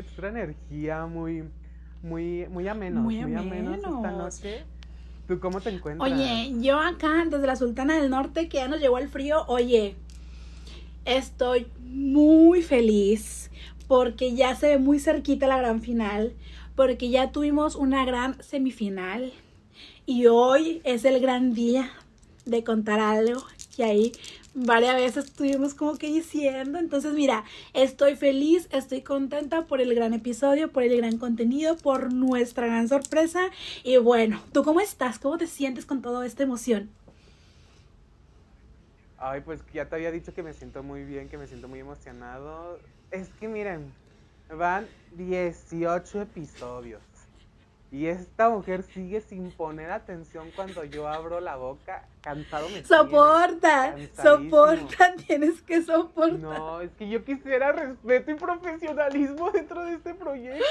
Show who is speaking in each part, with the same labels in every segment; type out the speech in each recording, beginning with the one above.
Speaker 1: extra energía, muy, muy, muy amenos,
Speaker 2: Muy
Speaker 1: muy, amenos esta noche. ¿Tú cómo te encuentras?
Speaker 2: Oye, yo acá desde la Sultana del Norte, que ya nos llegó el frío, oye, estoy muy feliz porque ya se ve muy cerquita la gran final, porque ya tuvimos una gran semifinal y hoy es el gran día de contar algo que ahí varias veces estuvimos como que diciendo. Entonces, mira, estoy feliz, estoy contenta por el gran episodio, por el gran contenido, por nuestra gran sorpresa. Y bueno, ¿tú cómo estás? ¿Cómo te sientes con toda esta emoción?
Speaker 1: Ay, pues ya te había dicho que me siento muy bien, que me siento muy emocionado. Es que miren, van 18 episodios. Y esta mujer sigue sin poner atención cuando yo abro la boca. Cansado me.
Speaker 2: Soporta, soporta, tienes que soportar.
Speaker 1: No, es que yo quisiera respeto y profesionalismo dentro de este proyecto.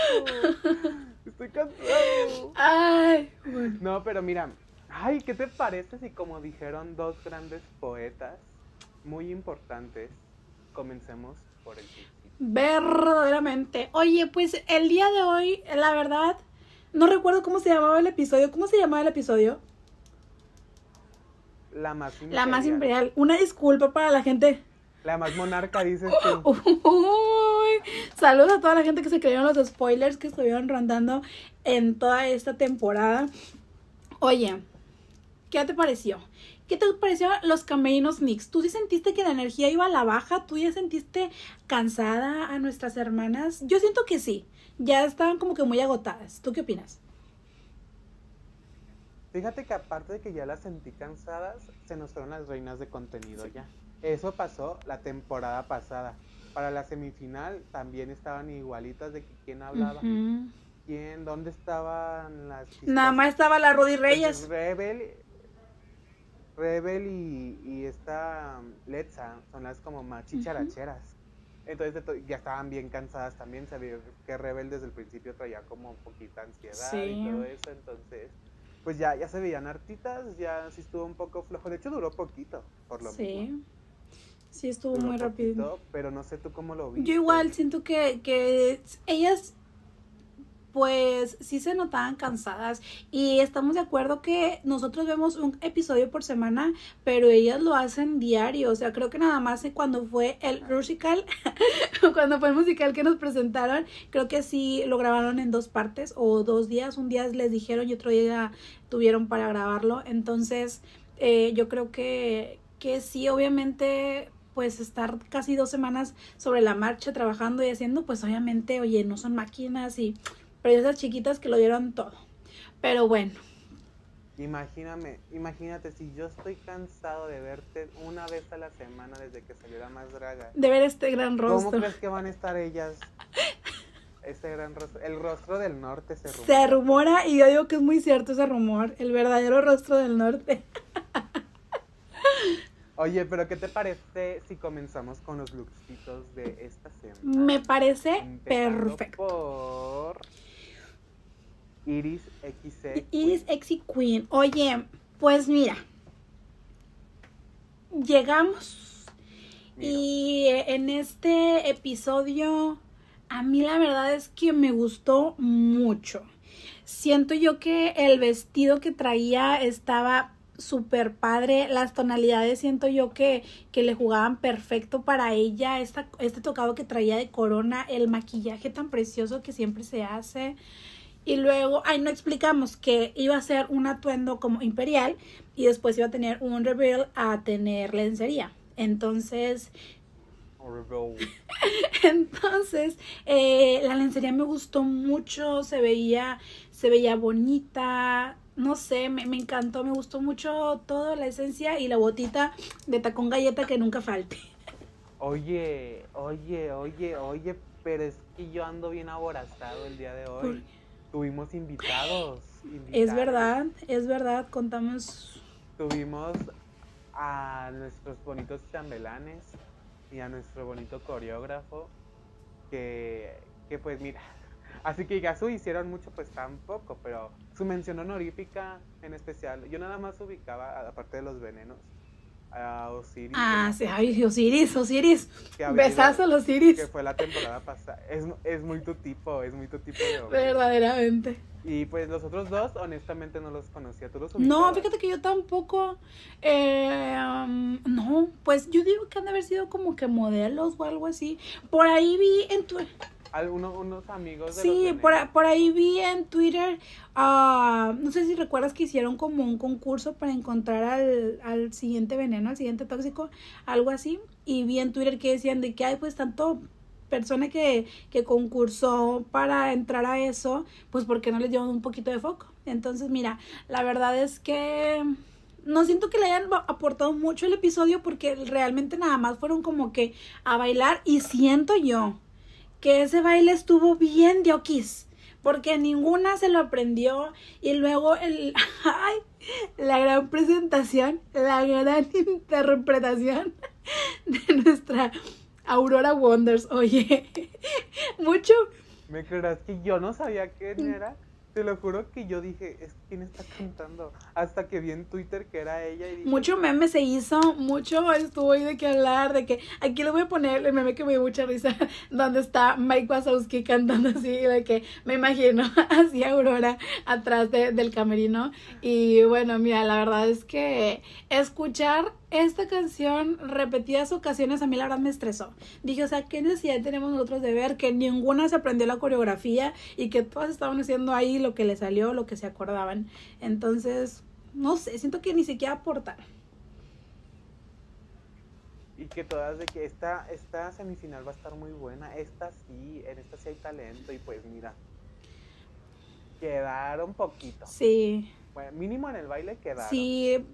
Speaker 1: Estoy cansado.
Speaker 2: Ay, bueno.
Speaker 1: No, pero mira, ay, ¿qué te parece si como dijeron dos grandes poetas muy importantes, comencemos por el principio?
Speaker 2: Verdaderamente. Oye, pues el día de hoy, la verdad, no recuerdo cómo se llamaba el episodio. ¿Cómo se llamaba el episodio?
Speaker 1: La más imperial.
Speaker 2: La más imperial. Una disculpa para la gente.
Speaker 1: La más monarca, dices tú.
Speaker 2: Uy, saludos a toda la gente que se creyeron los spoilers que estuvieron rondando en toda esta temporada. Oye, ¿qué te pareció? ¿Qué te pareció los camerinos mix? ¿Tú sí sentiste que la energía iba a la baja? ¿Tú ya sentiste cansada a nuestras hermanas? Yo siento que sí. Ya estaban como que muy agotadas. ¿Tú qué opinas?
Speaker 1: Fíjate que aparte de que ya las sentí cansadas, se nos fueron las reinas de contenido ya. Eso pasó la temporada pasada. Para la semifinal también estaban igualitas de que quién hablaba. ¿Quién? ¿Dónde estaban las
Speaker 2: Nada más estaba la Rudy
Speaker 1: Pues,
Speaker 2: Reyes.
Speaker 1: Rebel, Rebel y, y esta um, Letza son las como más chicharacheras. To- ya estaban bien cansadas también. Se vio que Rebel desde el principio traía como poquita ansiedad
Speaker 2: Sí.
Speaker 1: y todo eso. Entonces, pues ya, ya se veían hartitas, ya sí estuvo un poco flojo. De hecho, duró poquito, por lo
Speaker 2: Sí.
Speaker 1: mismo.
Speaker 2: Sí, estuvo
Speaker 1: Duró
Speaker 2: muy rápido.
Speaker 1: Pero no sé tú cómo lo viste.
Speaker 2: Yo igual siento que, que ellas pues sí se notaban cansadas y estamos de acuerdo que nosotros vemos un episodio por semana, pero ellas lo hacen diario, o sea, creo que nada más cuando fue el musical, cuando fue el musical que nos presentaron, creo que sí lo grabaron en dos partes o dos días, un día les dijeron y otro día tuvieron para grabarlo, entonces eh, yo creo que, que sí, obviamente pues estar casi dos semanas sobre la marcha trabajando y haciendo, pues obviamente, oye, no son máquinas y pero esas chiquitas que lo dieron todo. Pero bueno,
Speaker 1: Imagíname, imagínate si yo estoy cansado de verte una vez a la semana desde que salió la más draga.
Speaker 2: de ver este gran
Speaker 1: ¿Cómo
Speaker 2: rostro.
Speaker 1: crees que van a estar ellas? Ese gran rostro, el rostro del norte se rumora.
Speaker 2: Se rumora y yo digo que es muy cierto ese rumor, el verdadero rostro del norte.
Speaker 1: Oye, pero ¿qué te parece si comenzamos con los lookcitos de esta semana?
Speaker 2: Me parece
Speaker 1: Empezando
Speaker 2: perfecto.
Speaker 1: Por Iris XC.
Speaker 2: Iris Exy Queen. Oye, pues mira. Llegamos.
Speaker 1: Mira.
Speaker 2: Y en este episodio, a mí la verdad es que me gustó mucho. Siento yo que el vestido que traía estaba súper padre. Las tonalidades siento yo que, que le jugaban perfecto para ella. Esta, este tocado que traía de corona, el maquillaje tan precioso que siempre se hace. Y luego, ay, no explicamos que iba a ser un atuendo como imperial y después iba a tener un reveal a tener lencería. Entonces, entonces, eh, la lencería me gustó mucho, se veía, se veía bonita, no sé, me, me encantó, me gustó mucho toda la esencia y la botita de tacón galleta que nunca falte.
Speaker 1: Oye, oye, oye, oye, pero es que yo ando bien aborazado el día de hoy. Tuvimos invitados,
Speaker 2: Es verdad, es verdad, contamos.
Speaker 1: Tuvimos a nuestros bonitos chambelanes y a nuestro bonito coreógrafo que, que pues mira, Así que Gasu hicieron mucho, pues tampoco, pero su mención honorífica en especial, yo nada más ubicaba, aparte de los venenos, a Osiris.
Speaker 2: Ah, sí, ay, Osiris, Osiris. Besazo a Osiris.
Speaker 1: Que fue la temporada pasada. Es, es muy tu tipo, es muy tu tipo de hombre.
Speaker 2: Verdaderamente.
Speaker 1: Y pues los otros dos, honestamente, no los conocía. ¿Tú los
Speaker 2: No, fíjate que yo tampoco. eh, um, no, pues yo digo que han de haber sido como que modelos o algo así. Por ahí vi en tu.
Speaker 1: Algunos unos amigos de
Speaker 2: Sí,
Speaker 1: los
Speaker 2: por, por ahí vi en Twitter, ah, no sé si recuerdas que hicieron como un concurso para encontrar al, al siguiente veneno, al siguiente tóxico, algo así, y vi en Twitter que decían de que hay pues tanto persona que, que concursó para entrar a eso, pues porque no les dieron un poquito de foco. Entonces, mira, la verdad es que no siento que le hayan aportado mucho el episodio porque realmente nada más fueron como que a bailar y siento yo que ese baile estuvo bien de okis, porque ninguna se lo aprendió y luego el ay, la gran presentación, la gran interpretación de nuestra Aurora Wonders. Oye, mucho
Speaker 1: ¿Me creerás que yo no sabía quién era? Te lo juro que yo dije, ¿es quién está cantando? Hasta que vi en Twitter que era ella
Speaker 2: mucho meme se hizo, mucho estuvo ahí de que hablar, de que aquí le voy a poner el meme que me dio mucha risa, donde está Mike Wazowski cantando así, de que me imagino así Aurora atrás de- del camerino. Y bueno, mira, la verdad es que escuchar esta canción repetidas ocasiones a mí la verdad me estresó. Dije, o sea, ¿qué necesidad tenemos nosotros de ver que ninguna se aprendió la coreografía y que todas estaban haciendo ahí lo que les salió, lo que se acordaban? Entonces, no sé, siento que ni siquiera aportaron.
Speaker 1: y que todas de que esta, esta semifinal va a estar muy buena. Esta sí, en esta sí hay talento. Y pues mira, quedaron poquito.
Speaker 2: Sí,
Speaker 1: Bueno, mínimo en el baile quedaron.
Speaker 2: sí,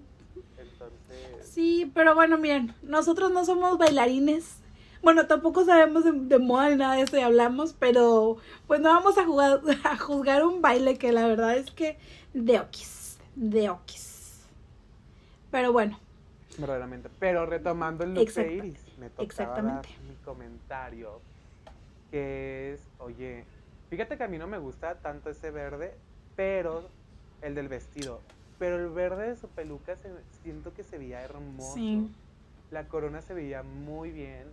Speaker 1: Entonces,
Speaker 2: sí, pero bueno, miren, nosotros no somos bailarines. Bueno, tampoco sabemos de, de moda ni nada de eso y hablamos, pero pues no vamos a jugar, a juzgar un baile que la verdad es que de okis, de okis. Pero bueno,
Speaker 1: verdaderamente. Pero retomando el look de Iris, me tocaba
Speaker 2: Exactamente.
Speaker 1: dar mi comentario. Que es, oye, fíjate que a mí no me gusta tanto ese verde, pero el del vestido. Pero el verde de su peluca se- siento que se veía hermoso.
Speaker 2: Sí.
Speaker 1: La corona se veía muy bien.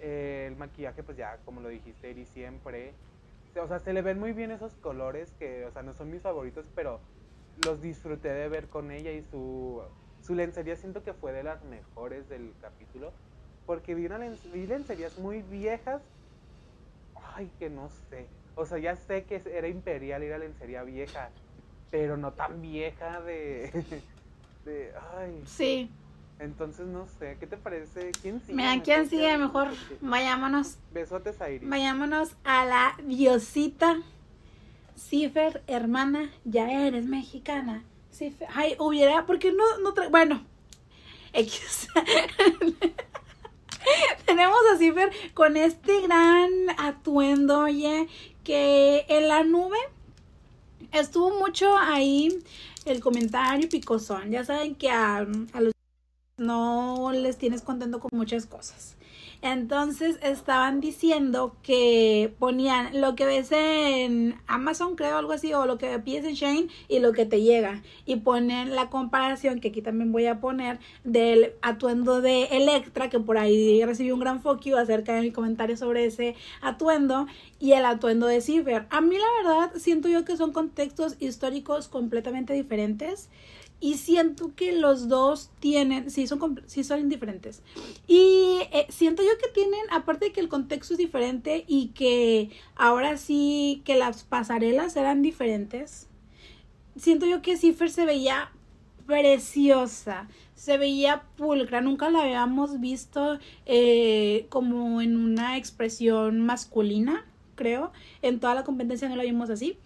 Speaker 1: Eh, el maquillaje, pues ya, como lo dijiste, Iris, siempre. O sea, se le ven muy bien esos colores que, o sea, no son mis favoritos, pero los disfruté de ver con ella y su, su lencería siento que fue de las mejores del capítulo. Porque vi, una len- vi lencerías muy viejas. Ay, que no sé. O sea, ya sé que era imperial y era lencería vieja, pero no tan vieja de... de ay,
Speaker 2: sí.
Speaker 1: Entonces no sé, ¿qué te parece? ¿Quién sigue?
Speaker 2: Mira, ¿quién sigue mejor? Vayámonos,
Speaker 1: Besotes a Iris.
Speaker 2: vayámonos a la diosita. Cifer, hermana, ya eres mexicana. Cifer, ay, hubiera, porque no, no tra- bueno, X. Tenemos a Cifer con este gran atuendo, oye, que en la nube estuvo mucho ahí el comentario picosón. Ya saben que a, a los no les tienes contento con muchas cosas. Entonces estaban diciendo que ponían lo que ves en Amazon, creo, algo así, o lo que pides en Shane y lo que te llega. Y ponen la comparación, que aquí también voy a poner, del atuendo de Electra, que por ahí recibí un gran you acerca de mi comentario sobre ese atuendo, y el atuendo de Cifer. A mí la verdad siento yo que son contextos históricos completamente diferentes. Y siento que los dos tienen, sí son, sí son indiferentes. Y eh, siento yo que tienen, aparte de que el contexto es diferente y que ahora sí que las pasarelas eran diferentes, siento yo que Cipher se veía preciosa, se veía pulcra, nunca la habíamos visto eh, como en una expresión masculina, creo. En toda la competencia no la vimos así.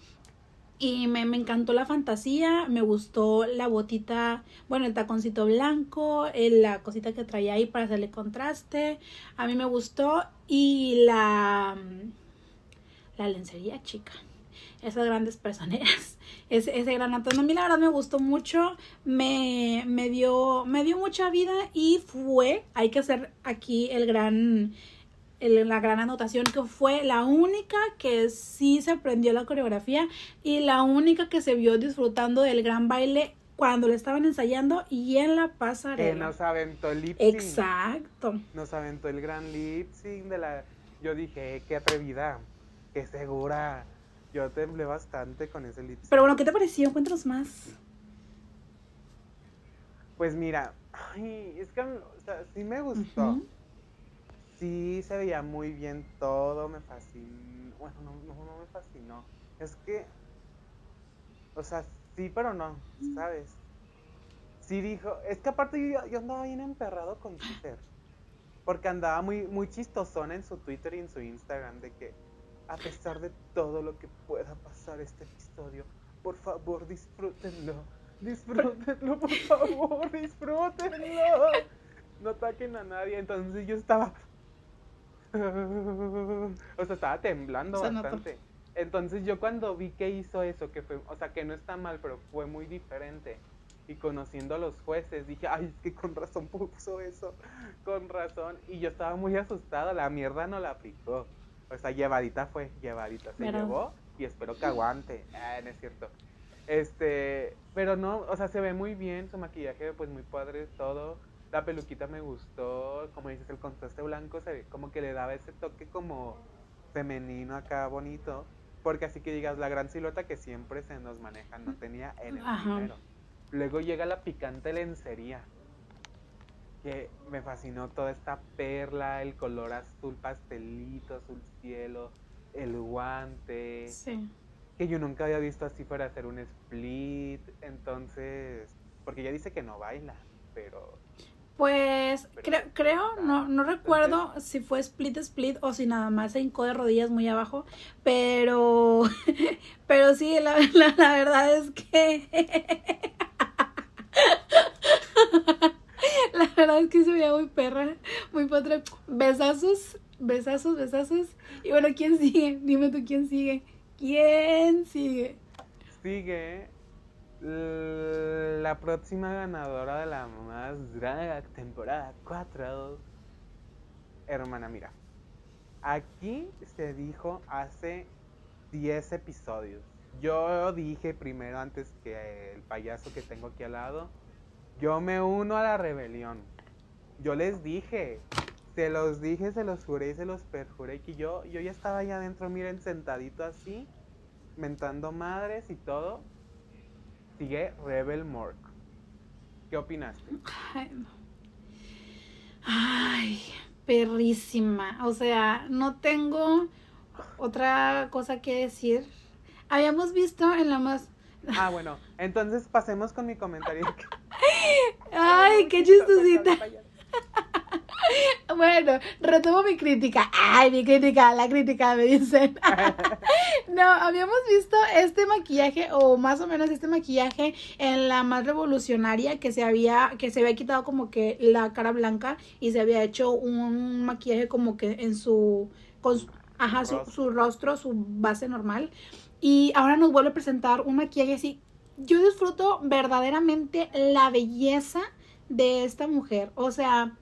Speaker 2: Y me, me encantó la fantasía, me gustó la botita, bueno, el taconcito blanco, la cosita que traía ahí para hacerle contraste. A mí me gustó. Y la, la lencería chica. Esas grandes personeras. Ese, ese gran atuendo. A mí la verdad me gustó mucho. Me, me, dio, me dio mucha vida y fue, hay que hacer aquí el gran el- la gran anotación que fue la única que sí se aprendió la coreografía y la única que se vio disfrutando del gran baile cuando lo estaban ensayando y en la
Speaker 1: Que
Speaker 2: pasarela.
Speaker 1: nos aventó el lip sync.
Speaker 2: Exacto.
Speaker 1: Nos aventó el gran lip sync de la. Yo dije, "Eh, qué atrevida, qué segura. Yo temblé bastante con ese lip sync.
Speaker 2: Pero bueno, ¿qué te pareció? Cuéntanos más.
Speaker 1: Pues mira, ay, es que o sea, sí me gustó.
Speaker 2: Ujú.
Speaker 1: Sí se veía muy bien todo, me fascinó. Bueno, no, no, no me fascinó. Es que, o sea, sí, pero no, ¿sabes? Sí dijo, es que aparte yo, yo andaba bien emperrado con Twitter. Porque andaba muy, muy chistosona en su Twitter y en su Instagram de que, a pesar de todo lo que pueda pasar este episodio, por favor disfrútenlo. Disfrútenlo, por favor, disfrútenlo. No ataquen a nadie. Entonces yo estaba. O sea, estaba temblando bastante. Entonces yo cuando vi que hizo eso, que fue, o sea, que no está mal, pero fue muy diferente. Y conociendo a los jueces, dije, ay, es que con razón puso eso, con razón. Y yo estaba muy asustada, la mierda no la aplicó. O sea, llevadita fue, llevadita. Se llevó y espero que aguante. Ah, no es cierto. Este, pero no, o sea, se ve muy bien, su maquillaje, pues muy padre, todo. La peluquita me gustó, como dices, el contraste blanco se ve como que le daba ese toque como femenino acá bonito. Porque así que digas, la gran silueta que siempre se nos maneja, no tenía en el
Speaker 2: Ajá.
Speaker 1: primero. Luego llega la picante lencería. Que me fascinó toda esta perla, el color azul pastelito, azul cielo, el guante
Speaker 2: Sí.
Speaker 1: que yo nunca había visto así para hacer un split, entonces, porque ella dice que no baila, pero
Speaker 2: Pues
Speaker 1: Pero-
Speaker 2: creo, creo no, no recuerdo si fue split split o si nada más se hincó de rodillas muy abajo, pero, pero sí, la, la, la verdad es que, la verdad es que se veía muy perra, muy padre, besazos, besazos, besazos, y bueno, ¿quién sigue? Dime tú quién sigue, ¿quién sigue?
Speaker 1: sigue la próxima ganadora de la más draga temporada 4. Hermana, mira, aquí se dijo hace 10 episodios. Yo dije primero antes que el payaso que tengo aquí al lado, yo me uno a la rebelión. Yo les dije, se los dije, se los juré y se los perjuré que yo, yo ya estaba allá adentro, miren, sentadito así, mentando madres y todo. Sigue Rebel Mork. ¿Qué opinaste?
Speaker 2: Ay, perrísima. O sea, no tengo otra cosa que decir. Habíamos visto en la más...
Speaker 1: Ah, bueno, entonces pasemos con mi comentario.
Speaker 2: Ay, qué chistosita. Bueno, retomo mi crítica. Ay, mi crítica, la crítica, me dicen. No, habíamos visto este maquillaje, o más o menos este maquillaje, en la más revolucionaria que se había, que se había quitado como que la cara blanca y se había hecho un maquillaje como que en su, con su- ajá, su
Speaker 1: rostro,
Speaker 2: su base normal. Y ahora nos vuelve a presentar un maquillaje así. Yo disfruto verdaderamente la belleza de esta mujer. O sea,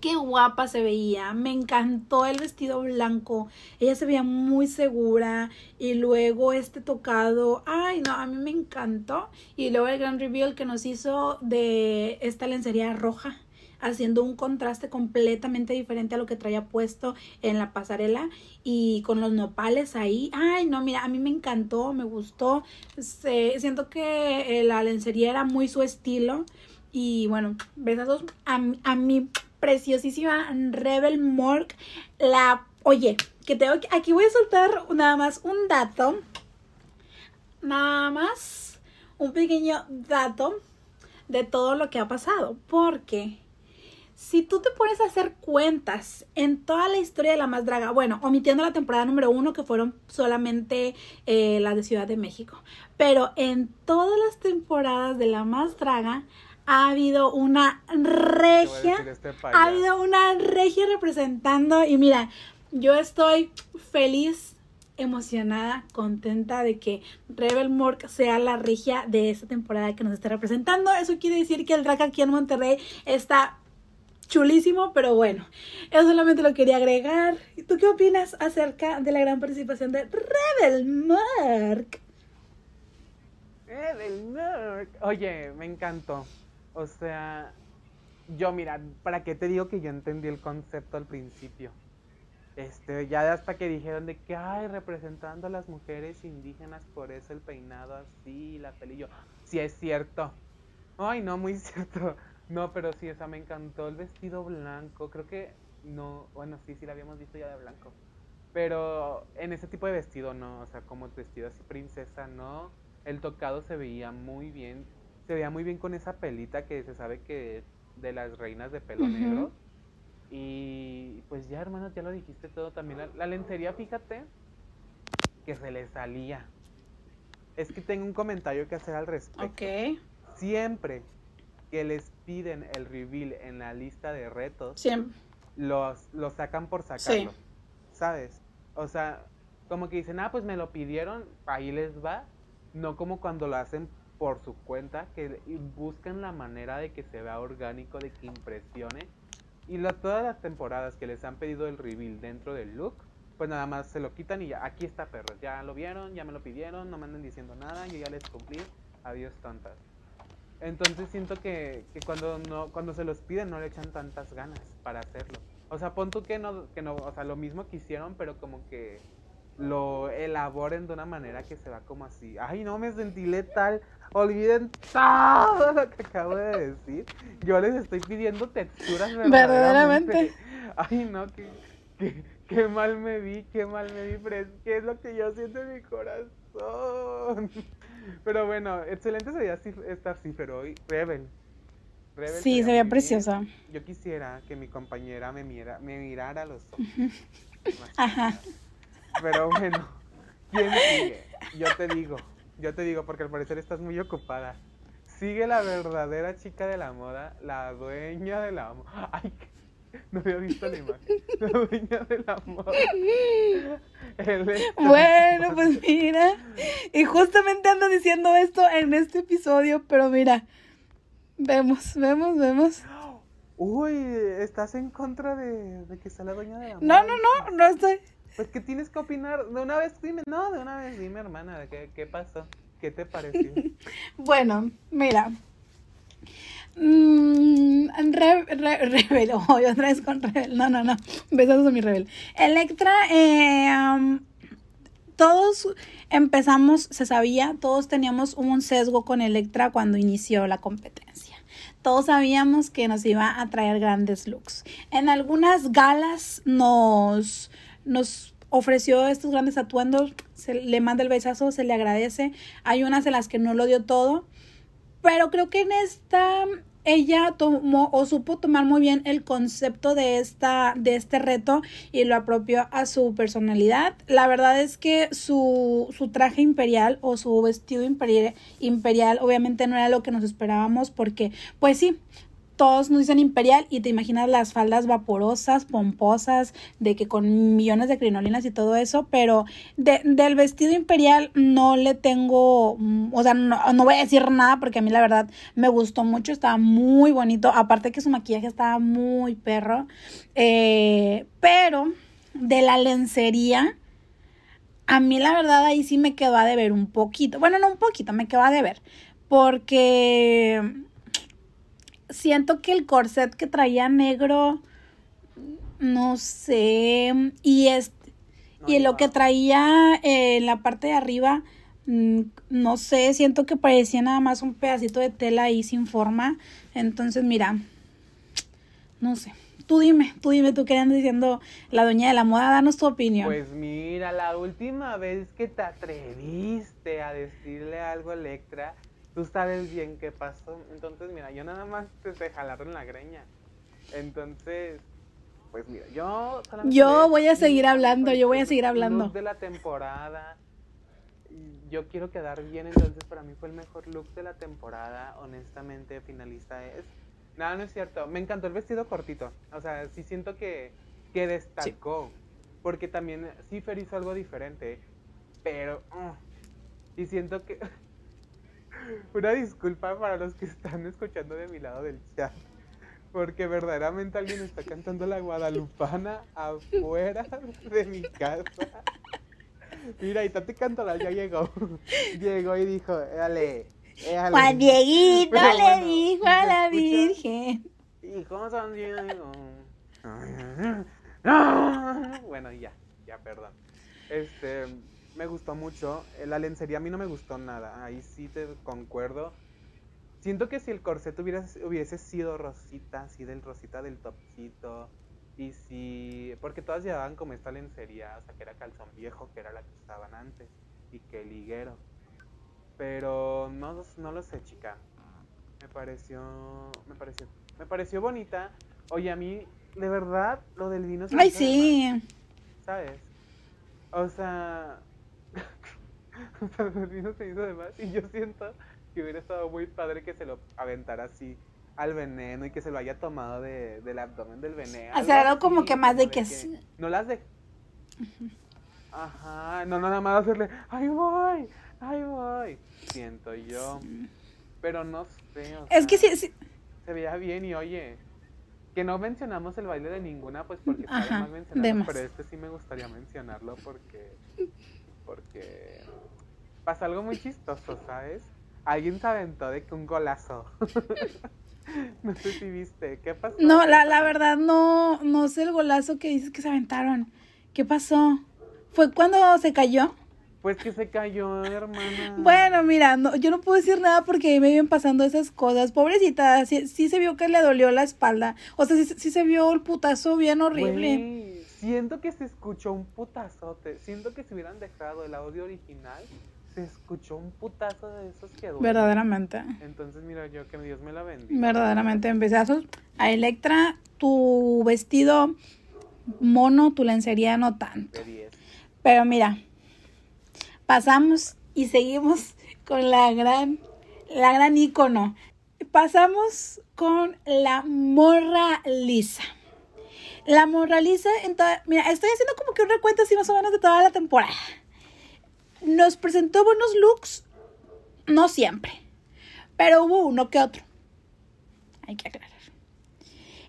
Speaker 2: qué guapa se veía. Me encantó el vestido blanco. Ella se veía muy segura. Y luego este tocado. Ay, no, a mí me encantó. Y luego el gran reveal que nos hizo de esta lencería roja. Haciendo un contraste completamente diferente a lo que traía puesto en la pasarela. Y con los nopales ahí. Ay, no, mira, a mí me encantó, me gustó. Se- siento que eh, la lencería era muy su estilo. Y bueno, besazos a, a mi preciosísima Rebel Mork. La, oye, que tengo aquí voy a soltar nada más un dato. Nada más un pequeño dato de todo lo que ha pasado. Porque si tú te pones a hacer cuentas en toda la historia de la más draga, bueno, omitiendo la temporada número uno que fueron solamente eh, las de Ciudad de México, pero en todas las temporadas de la más draga ha habido una regia,
Speaker 1: este
Speaker 2: ha habido una regia representando y mira, yo estoy feliz, emocionada, contenta de que Rebel Mork sea la regia de esta temporada que nos está representando. Eso quiere decir que el drag aquí en Monterrey está chulísimo, pero bueno, eso solamente lo quería agregar. ¿Y tú qué opinas acerca de la gran participación de Rebel Mark?
Speaker 1: Rebel Mark. Oye, me encantó. O sea, yo mira, ¿para qué te digo que yo entendí el concepto al principio? Este, ya hasta que dijeron de que, ay, representando a las mujeres indígenas, por eso el peinado así, la pelillo. Sí, es cierto. Ay, no, muy cierto. No, pero sí, o sea, me encantó el vestido blanco. Creo que no, bueno, sí, sí, lo habíamos visto ya de blanco. Pero en ese tipo de vestido no, o sea, como vestido así princesa, no. El tocado se veía muy bien. Se veía muy bien con esa pelita que se sabe que de las reinas de pelo negro. Y pues ya, hermano, ya lo dijiste todo. También la, lencería, fíjate, que se le salía. Es que tengo un comentario que hacer al respecto.
Speaker 2: Ok.
Speaker 1: Siempre que les piden el reveal en la lista de retos, los, los sacan por sacarlo. ¿Sabes? O sea, como que dicen, ah, pues me lo pidieron, ahí les va. No como cuando lo hacen por su cuenta, que buscan la manera de que se vea orgánico, de que impresione. Y todas las temporadas que les han pedido el reveal dentro del look, pues nada más se lo quitan y ya, aquí está perros, ya lo vieron, ya me lo pidieron, no me anden diciendo nada, yo ya les cumplí, adiós tontas. Entonces siento que, que, cuando no cuando se los piden no le echan tantas ganas para hacerlo. O sea, pon tú que no, que no, o sea, lo mismo que hicieron, pero como que lo elaboren de una manera que se va como así. Ay, no me sentí letal. Olviden todo lo que acabo de decir. Yo les estoy pidiendo texturas verdaderamente. Ay, no, que, que, qué mal me vi, qué mal me vi, pero es que es lo que yo siento en mi corazón. Pero bueno, excelente sería esta cifra hoy. Rebel.
Speaker 2: Rebel sí, se veía preciosa.
Speaker 1: Yo quisiera que mi compañera me, mira, me mirara a los ojos.
Speaker 2: Ajá.
Speaker 1: Pero bueno, ¿quién sigue? Yo te digo, yo te digo, porque al parecer estás muy ocupada. Sigue la verdadera chica de la moda, la dueña de la moda. Ay, no había visto la imagen. La dueña de la moda.
Speaker 2: Bueno, pues mira. Y justamente ando diciendo esto en este episodio, pero mira. Vemos, vemos, vemos.
Speaker 1: Uy, ¿estás en contra de, de que sea la dueña de la
Speaker 2: moda? No, no, no, no estoy.
Speaker 1: Pues, ¿qué tienes que opinar? De una vez dime, no, de una vez dime, hermana, ¿qué, qué pasó? ¿Qué te pareció?
Speaker 2: bueno, mira. Mm, re, rebel, otra vez con Rebel. No, no, no. Besos a mi Rebel. Electra, eh, todos empezamos, se sabía, todos teníamos un sesgo con Electra cuando inició la competencia. Todos sabíamos que nos iba a traer grandes looks. En algunas galas nos nos ofreció estos grandes atuendos, se le manda el besazo, se le agradece. Hay unas en las que no lo dio todo, pero creo que en esta ella tomó o supo tomar muy bien el concepto de esta de este reto y lo apropió a su personalidad. La verdad es que su, su traje imperial o su vestido imperial, imperial obviamente no era lo que nos esperábamos porque pues sí, todos nos dicen imperial y te imaginas las faldas vaporosas, pomposas, de que con millones de crinolinas y todo eso, pero del vestido imperial no le tengo, mm, o sea, no, voy a decir nada porque a mí la verdad me gustó mucho, estaba muy bonito, aparte que su maquillaje estaba muy perro, eh, pero de la lencería, a mí la verdad ahí sí me quedó a deber un poquito, bueno, no un poquito, me quedó a deber, porque siento que el corset que traía negro, no sé, y este, y lo que traía en la parte de arriba, mm, no sé, siento que parecía nada más un pedacito de tela ahí sin forma. Entonces, mira, no sé. Tú dime, tú dime, tú que andas diciendo la doña de la moda, danos tu opinión.
Speaker 1: Pues mira, la última vez que te atreviste a decirle algo a Electra, tú sabes bien qué pasó. Entonces, mira, yo nada más te, te jalaron la greña. Entonces, pues mira, yo
Speaker 2: Yo voy a seguir hablando, yo voy a seguir hablando.
Speaker 1: de la temporada. Yo quiero quedar bien, entonces para mí fue el mejor look de la temporada, honestamente, finalista es. Nada, no es cierto. Me encantó el vestido cortito. O sea, sí siento que, que destacó. Porque también Cifer hizo algo diferente. Pero... Uh, y siento que... Una disculpa para los que están escuchando de mi lado del chat. Porque verdaderamente alguien está cantando la guadalupana afuera de mi casa. Mira, y Tati Cantoral ya llegó. Llegó y dijo, dale, dale.
Speaker 2: Juan Dieguito
Speaker 1: Pero
Speaker 2: le
Speaker 1: bueno,
Speaker 2: dijo
Speaker 1: ¿se
Speaker 2: a la? Virgen.
Speaker 1: Hijo San Diego. Bueno, ya, ya, perdón. Este, me gustó mucho. La lencería a mí no me gustó nada. Ahí sí te concuerdo. Siento que si el corset hubiera, hubiese sido rosita, así del rosita del topcito. Y si. Porque todas llevaban como esta lencería, o sea, que era calzón viejo, que era la que usaban antes. Y que liguero. Pero no, no lo sé, chica. Me pareció. Me pareció. Me pareció bonita. Oye, a mí, de verdad, lo del vino se
Speaker 2: Ay, sí.
Speaker 1: ¿sabes? O sea, o sea, el vino se hizo de más y yo siento que hubiera estado muy padre que se lo aventara así al veneno y que se lo haya tomado de, del abdomen del veneno.
Speaker 2: Hacer algo
Speaker 1: así,
Speaker 2: como que más de que s-
Speaker 1: No las de... Ajá, no, no, nada más hacerle, ahí voy, ahí voy. Siento yo. Pero no sé. o
Speaker 2: Es que sí, sí.
Speaker 1: se veía bien y oye, que no mencionamos el baile de ninguna, pues porque
Speaker 2: Ajá,
Speaker 1: más
Speaker 2: de
Speaker 1: mencionarlo,
Speaker 2: más.
Speaker 1: pero este sí me gustaría mencionarlo porque, porque pasa algo muy chistoso, ¿sabes? Alguien se aventó de que un golazo. no sé si viste, ¿qué pasó?
Speaker 2: No, la, la verdad no, no sé el golazo que dices que se aventaron. ¿Qué pasó? ¿Fue cuando se cayó?
Speaker 1: Pues que se cayó, hermana.
Speaker 2: Bueno, mira, no, yo no puedo decir nada porque ahí me vienen pasando esas cosas. Pobrecita, sí, sí se vio que le dolió la espalda. O sea, sí, sí se vio el putazo bien horrible.
Speaker 1: Güey, siento que se escuchó un putazote. Siento que si hubieran dejado el audio original, se escuchó un putazo de esos que duelen.
Speaker 2: Verdaderamente.
Speaker 1: Entonces, mira, yo que Dios me la bendiga.
Speaker 2: Verdaderamente en pedazos. A Electra, tu vestido mono, tu lencería no tanto.
Speaker 1: De 10.
Speaker 2: Pero mira, pasamos y seguimos con la gran, la gran ícono. Pasamos con la morra lisa. La morra lisa, mira, estoy haciendo como que un recuento así más o menos de toda la temporada. Nos presentó buenos looks, no siempre, pero hubo uno que otro. Hay que aclarar.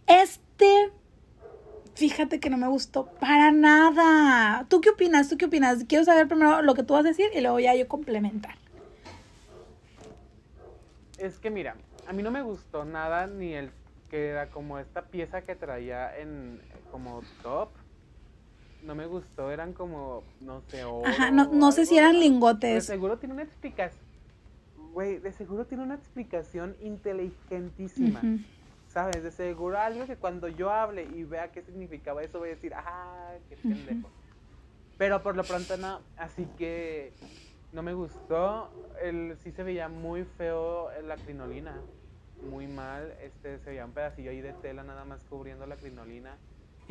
Speaker 2: Este Fíjate que no me gustó para nada. ¿Tú qué opinas? ¿Tú qué opinas? Quiero saber primero lo que tú vas a decir y luego ya yo complementar.
Speaker 1: Es que mira, a mí no me gustó nada ni el que era como esta pieza que traía en como top. No me gustó, eran como, no sé, oro
Speaker 2: Ajá, no, no sé si eran
Speaker 1: De
Speaker 2: lingotes.
Speaker 1: seguro tiene una explicación. Güey, de seguro tiene una explicación inteligentísima. ¿Sabes? De seguro algo que cuando yo hable y vea qué significaba eso voy a decir, ah, qué pendejo. Pero por lo pronto no, así que no me gustó. El, sí se veía muy feo la crinolina, muy mal. Este, se veía un pedacillo ahí de tela nada más cubriendo la crinolina.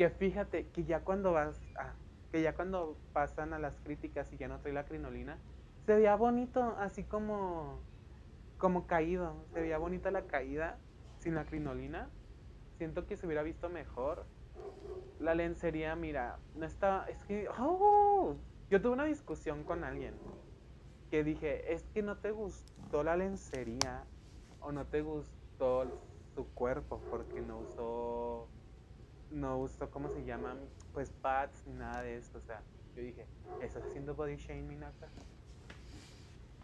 Speaker 1: Que fíjate que ya cuando vas, ah, que ya cuando pasan a las críticas y ya no trae la crinolina, se veía bonito, así como, como caído. Se veía bonita la caída sin la crinolina. Siento que se hubiera visto mejor. La lencería, mira, no está. Es que. ¡Oh! Yo tuve una discusión con alguien que dije: Es que no te gustó la lencería o no te gustó su cuerpo porque no usó. No usó, ¿cómo se llaman? Pues pads ni nada de eso. O sea, yo dije: ¿Estás haciendo body shaming acá?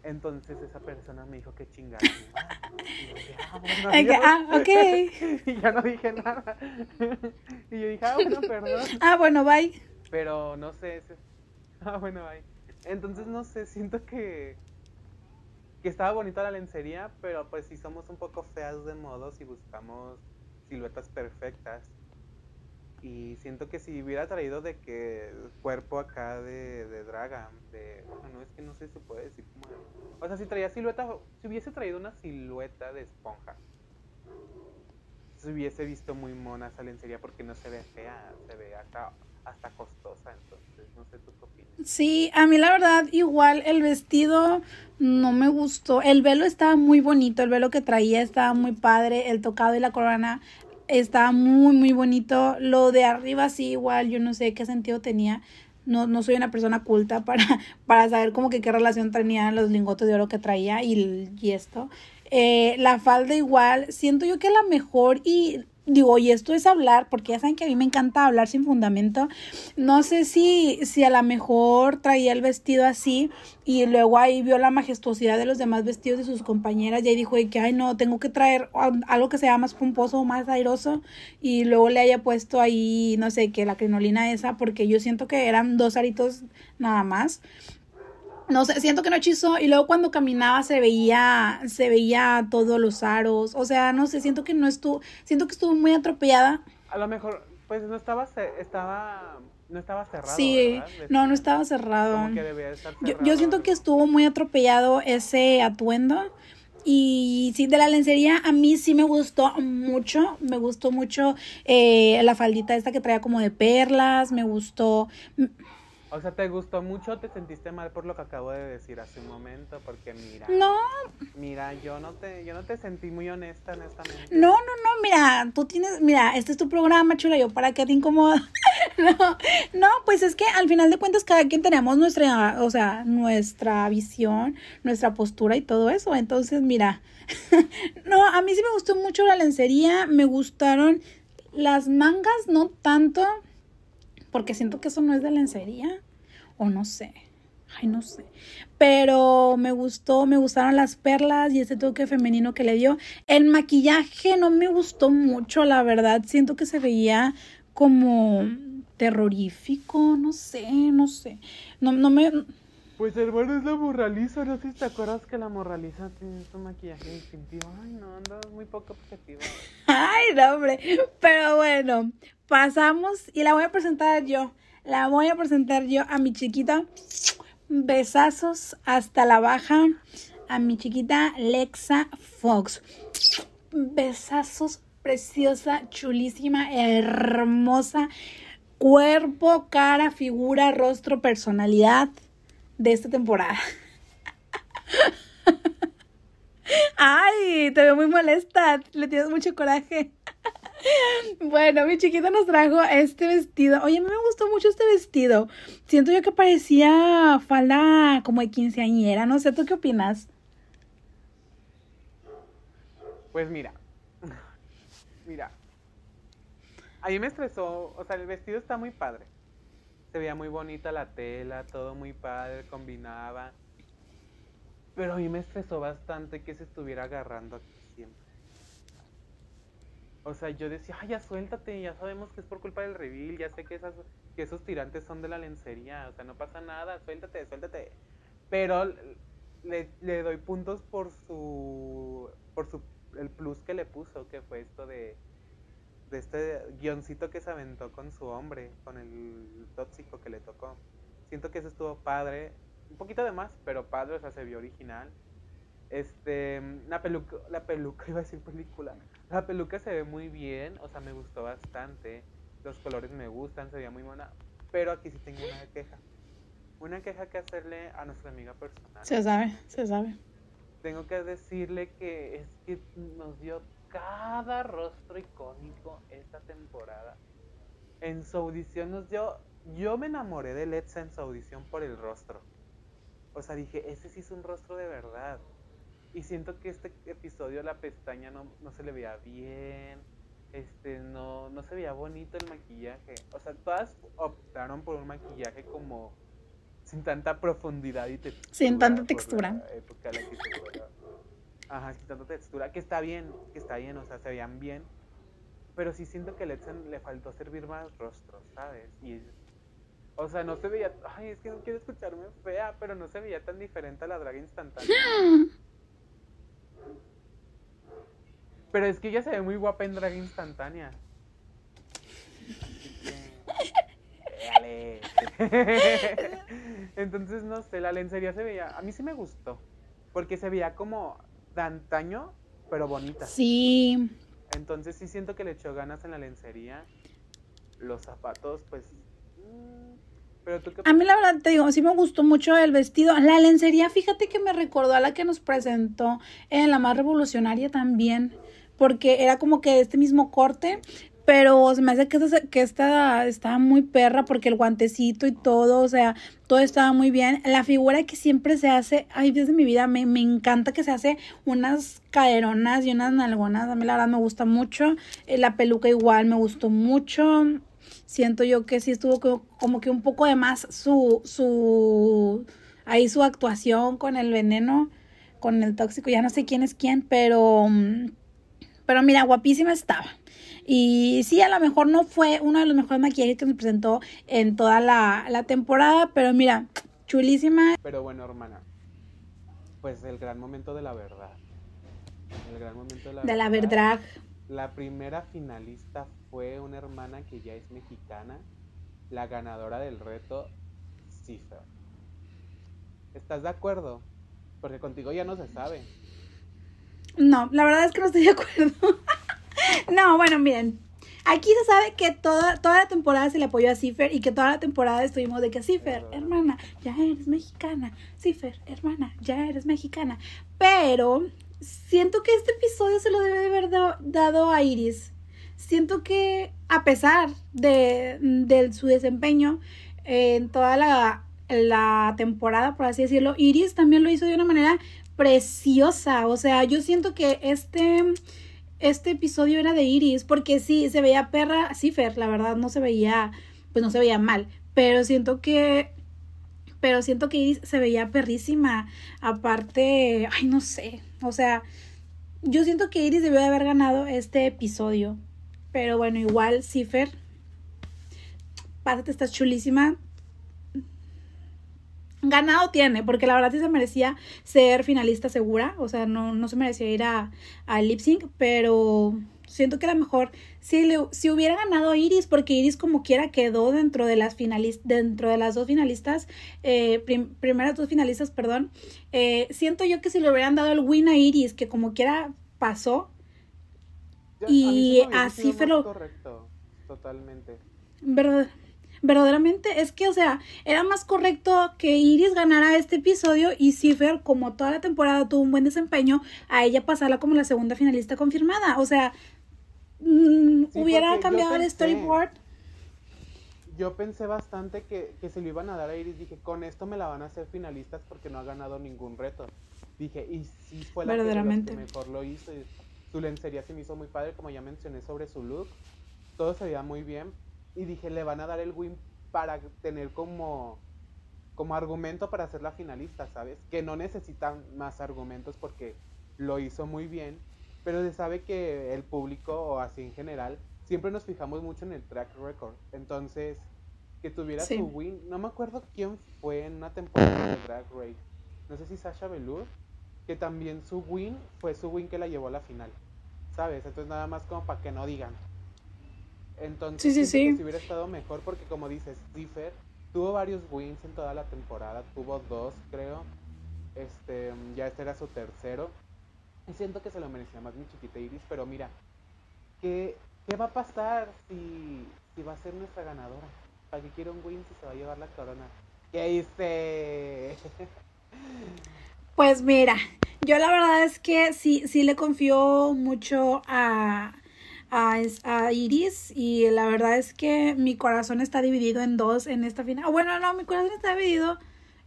Speaker 1: Entonces esa persona me dijo que chingada. Y yo dije, "Ah, bueno,
Speaker 2: Ay, que-
Speaker 1: adiós".
Speaker 2: ah, ok.
Speaker 1: y ya no dije nada. y yo dije, ah, bueno, perdón.
Speaker 2: Ah, bueno, bye.
Speaker 1: Pero no sé. ese- Ah, bueno, bye. Entonces, no sé, siento que. Que estaba bonita la lencería, pero pues sí somos un poco feas de modos y buscamos siluetas perfectas. Y siento que si hubiera traído de que cuerpo acá de, de de. Bueno, es que no sé si se puede decir como. o sea, si traía silueta, si hubiese traído una silueta de esponja, se hubiese visto muy mona esa lencería porque no se ve fea, se ve hasta, hasta costosa. Entonces, no sé tú qué opinas.
Speaker 2: Sí, a mí la verdad igual el vestido no me gustó. El velo estaba muy bonito, el velo que traía estaba muy padre, el tocado y la corona estaba muy muy bonito. Lo de arriba sí igual, yo no sé qué sentido tenía. No, no soy una persona culta para, para saber como que qué relación tenían los lingotes de oro que traía y, y esto. Eh, la falda igual, siento yo que la mejor y digo, y esto es hablar, porque ya saben que a mí me encanta hablar sin fundamento. No sé si, si a lo mejor traía el vestido así y luego ahí vio la majestuosidad de los demás vestidos de sus compañeras y ahí dijo que, ay, no, tengo que traer algo que sea más pomposo, más airoso y luego le haya puesto ahí, no sé, que la crinolina esa, porque yo siento que eran dos aritos nada más no sé, siento que no hechizó y luego cuando caminaba se veía, se veía todos los aros, o sea, no sé, siento que no estuvo, siento que estuvo muy atropellada.
Speaker 1: A lo mejor, pues no estaba, estaba, no estaba cerrado.
Speaker 2: Sí, no, no estaba cerrado. Yo, yo siento que estuvo muy atropellado ese atuendo. Y sí, de la lencería a mí sí me gustó mucho, me gustó mucho eh, la faldita esta que traía como de perlas, me gustó,
Speaker 1: o sea, ¿te gustó mucho o te sentiste mal por lo que acabo de decir hace un momento? Porque mira.
Speaker 2: No.
Speaker 1: Mira, yo no te, yo no te sentí muy honesta, honestamente.
Speaker 2: No, no, no, mira, tú tienes, mira, este es tu programa, chula, yo para qué te incomoda. no, no, pues es que al final de cuentas cada quien tenemos nuestra, o sea, nuestra visión, nuestra postura y todo eso. Entonces, mira. no, a mí sí me gustó mucho la lencería, me gustaron las mangas, no tanto porque siento que eso no es de lencería, o no sé, ay, no sé. Pero me gustó, me gustaron las perlas y ese toque femenino que le dio. El maquillaje no me gustó mucho, la verdad, siento que se veía como terrorífico, no sé, no sé. No, no me...
Speaker 1: Pues hermano es la morraliza, no sé si te acuerdas que la morraliza tiene su maquillaje distintivo. Ay, no, anda muy poco objetivo.
Speaker 2: Ay, no, hombre. Pero bueno, pasamos y la voy a presentar yo. La voy a presentar yo a mi chiquita. Besazos hasta la baja a mi chiquita Lexa Fox. Besazos preciosa, chulísima, hermosa. Cuerpo, cara, figura, rostro, personalidad de esta temporada. Ay, te veo muy molesta, le tienes mucho coraje. Bueno, mi chiquita nos trajo este vestido. Oye, a mí me gustó mucho este vestido. Siento yo que parecía falda como de quinceañera. No sé, ¿tú qué opinas?
Speaker 1: Pues mira. Mira. A mí me estresó. O sea, el vestido está muy padre. Se veía muy bonita la tela, todo muy padre, combinaba. Pero a mí me estresó bastante que se estuviera agarrando aquí siempre. O sea, yo decía, ay, ya suéltate, ya sabemos que es por culpa del reveal, ya sé que, esas, que esos tirantes son de la lencería, o sea, no pasa nada, suéltate, suéltate. Pero le, le doy puntos por su, por su, el plus que le puso, que fue esto de, de este guioncito que se aventó con su hombre, con el tóxico que le tocó. Siento que eso estuvo padre, un poquito de más, pero padre, o sea, se vio original. Este, la peluca, la peluca, iba a decir película. La peluca se ve muy bien, o sea, me gustó bastante. Los colores me gustan, se veía muy buena. Pero aquí sí tengo una queja. Una queja que hacerle a nuestra amiga personal.
Speaker 2: Se sabe, se sabe.
Speaker 1: Tengo que decirle que es que nos dio cada rostro icónico esta temporada. En su audición nos dio. Yo me enamoré de Letza en su audición por el rostro. O sea, dije, ese sí es un rostro de verdad. Y siento que este episodio la pestaña no, no se le veía bien. Este, no, no se veía bonito el maquillaje. O sea, todas optaron por un maquillaje como sin tanta profundidad y textura.
Speaker 2: Sin tanta textura.
Speaker 1: Ajá, tanta textura. Que está bien, que está bien, o sea, se veían bien. Pero sí siento que le faltó servir más rostros, ¿sabes? Y o sea, no se veía. Ay, es que no quiero escucharme fea, pero no se veía tan diferente a la draga instantánea. Pero es que ella se ve muy guapa en drag instantánea. Entonces, no sé, la lencería se veía. A mí sí me gustó. Porque se veía como de antaño, pero bonita.
Speaker 2: Sí.
Speaker 1: Entonces, sí siento que le echó ganas en la lencería. Los zapatos, pues. Mm, pero tú
Speaker 2: a mí, la verdad, te digo, sí me gustó mucho el vestido. La lencería, fíjate que me recordó a la que nos presentó en La Más Revolucionaria también porque era como que este mismo corte, pero se me hace que esta, que esta estaba muy perra porque el guantecito y todo, o sea, todo estaba muy bien. La figura que siempre se hace, ay, desde mi vida me, me encanta que se hace unas caderonas y unas nalgonas, a mí la verdad me gusta mucho. Eh, la peluca igual me gustó mucho. Siento yo que sí estuvo como, como que un poco de más su, su, ahí su actuación con el veneno, con el tóxico, ya no sé quién es quién, pero, pero mira, guapísima estaba. Y sí, a lo mejor no fue uno de los mejores maquillajes que nos presentó en toda la, la temporada, pero mira, chulísima.
Speaker 1: Pero bueno, hermana, pues el gran momento de la verdad. El gran momento de la,
Speaker 2: De la verdad.
Speaker 1: La primera finalista fue una hermana que ya es mexicana, la ganadora del reto, Cipher. ¿Estás de acuerdo? Porque contigo ya no se sabe.
Speaker 2: No, la verdad es que no estoy de acuerdo. no, bueno, miren. Aquí se sabe que toda, toda la temporada se le apoyó a Cifer y que toda la temporada estuvimos de que Cifer, hermana, ya eres mexicana. Cifer, hermana, ya eres mexicana. Pero siento que este episodio se lo debe de haber do- dado a Iris. Siento que a pesar de, de su desempeño en toda la, la temporada, por así decirlo, Iris también lo hizo de una manera preciosa. O sea, yo siento que este, este episodio era de Iris, porque sí, se veía perra, Cifer, la verdad, no se veía, pues no se veía mal, pero siento que pero siento que Iris se veía perrísima. Aparte, ay, no sé. O sea, yo siento que Iris debió de haber ganado este episodio. Pero bueno, igual, Cifer. Pásate, estás chulísima. Ganado tiene, porque la verdad sí se merecía ser finalista segura. O sea, no, no se merecía ir a, a lip sync, pero siento que era mejor si, le, si hubiera ganado Iris, porque Iris como quiera quedó dentro de las finalistas, dentro de las dos finalistas, eh, prim- primeras dos finalistas, perdón. Eh, siento yo que si le hubieran dado el win a Iris, que como quiera pasó,
Speaker 1: Ya, a
Speaker 2: Y así lo-
Speaker 1: Correcto, totalmente.
Speaker 2: verdad, verdaderamente es que, o sea, era más correcto que Iris ganara este episodio y Cifer, como toda la temporada tuvo un buen desempeño, a ella pasarla como la segunda finalista confirmada. O sea, mm,
Speaker 1: Sí,
Speaker 2: hubiera cambiado el storyboard.
Speaker 1: Yo pensé bastante que, que se lo iban a dar a Iris. Dije, con esto me la van a hacer finalistas porque no ha ganado ningún reto. Dije, y sí fue la que, las que
Speaker 2: Verdaderamente.
Speaker 1: mejor lo hizo. y Su lencería se me hizo muy padre, como ya mencioné sobre su look. Todo se veía muy bien. Y dije, le van a dar el win para tener como, como argumento para ser la finalista, ¿sabes? Que no necesitan más argumentos porque lo hizo muy bien. Pero se sabe que el público, o así en general, siempre nos fijamos mucho en el track record. Entonces, que tuviera
Speaker 2: Sí.
Speaker 1: su win. No me acuerdo quién fue en una temporada de Drag Race. No sé si Sasha Velour. Que también su win fue su win que la llevó a la final. ¿Sabes? Entonces, nada más como para que no digan. Entonces,
Speaker 2: Sí, sí,
Speaker 1: si hubiera estado mejor, porque como dices, Cipher tuvo varios wins en toda la temporada. Tuvo dos, creo. Este, ya este era su tercero. Y siento que se lo merecía más mi chiquita Iris, pero mira, ¿qué, qué va a pasar si, si va a ser nuestra ganadora? ¿Para qué quiere un win si se va a llevar la corona? ¿Qué hice?
Speaker 2: Pues mira, yo la verdad es que sí, sí le confío mucho a, a, es- a Iris y la verdad es que mi corazón está dividido en dos en esta final. Ah, Bueno, no, mi corazón está dividido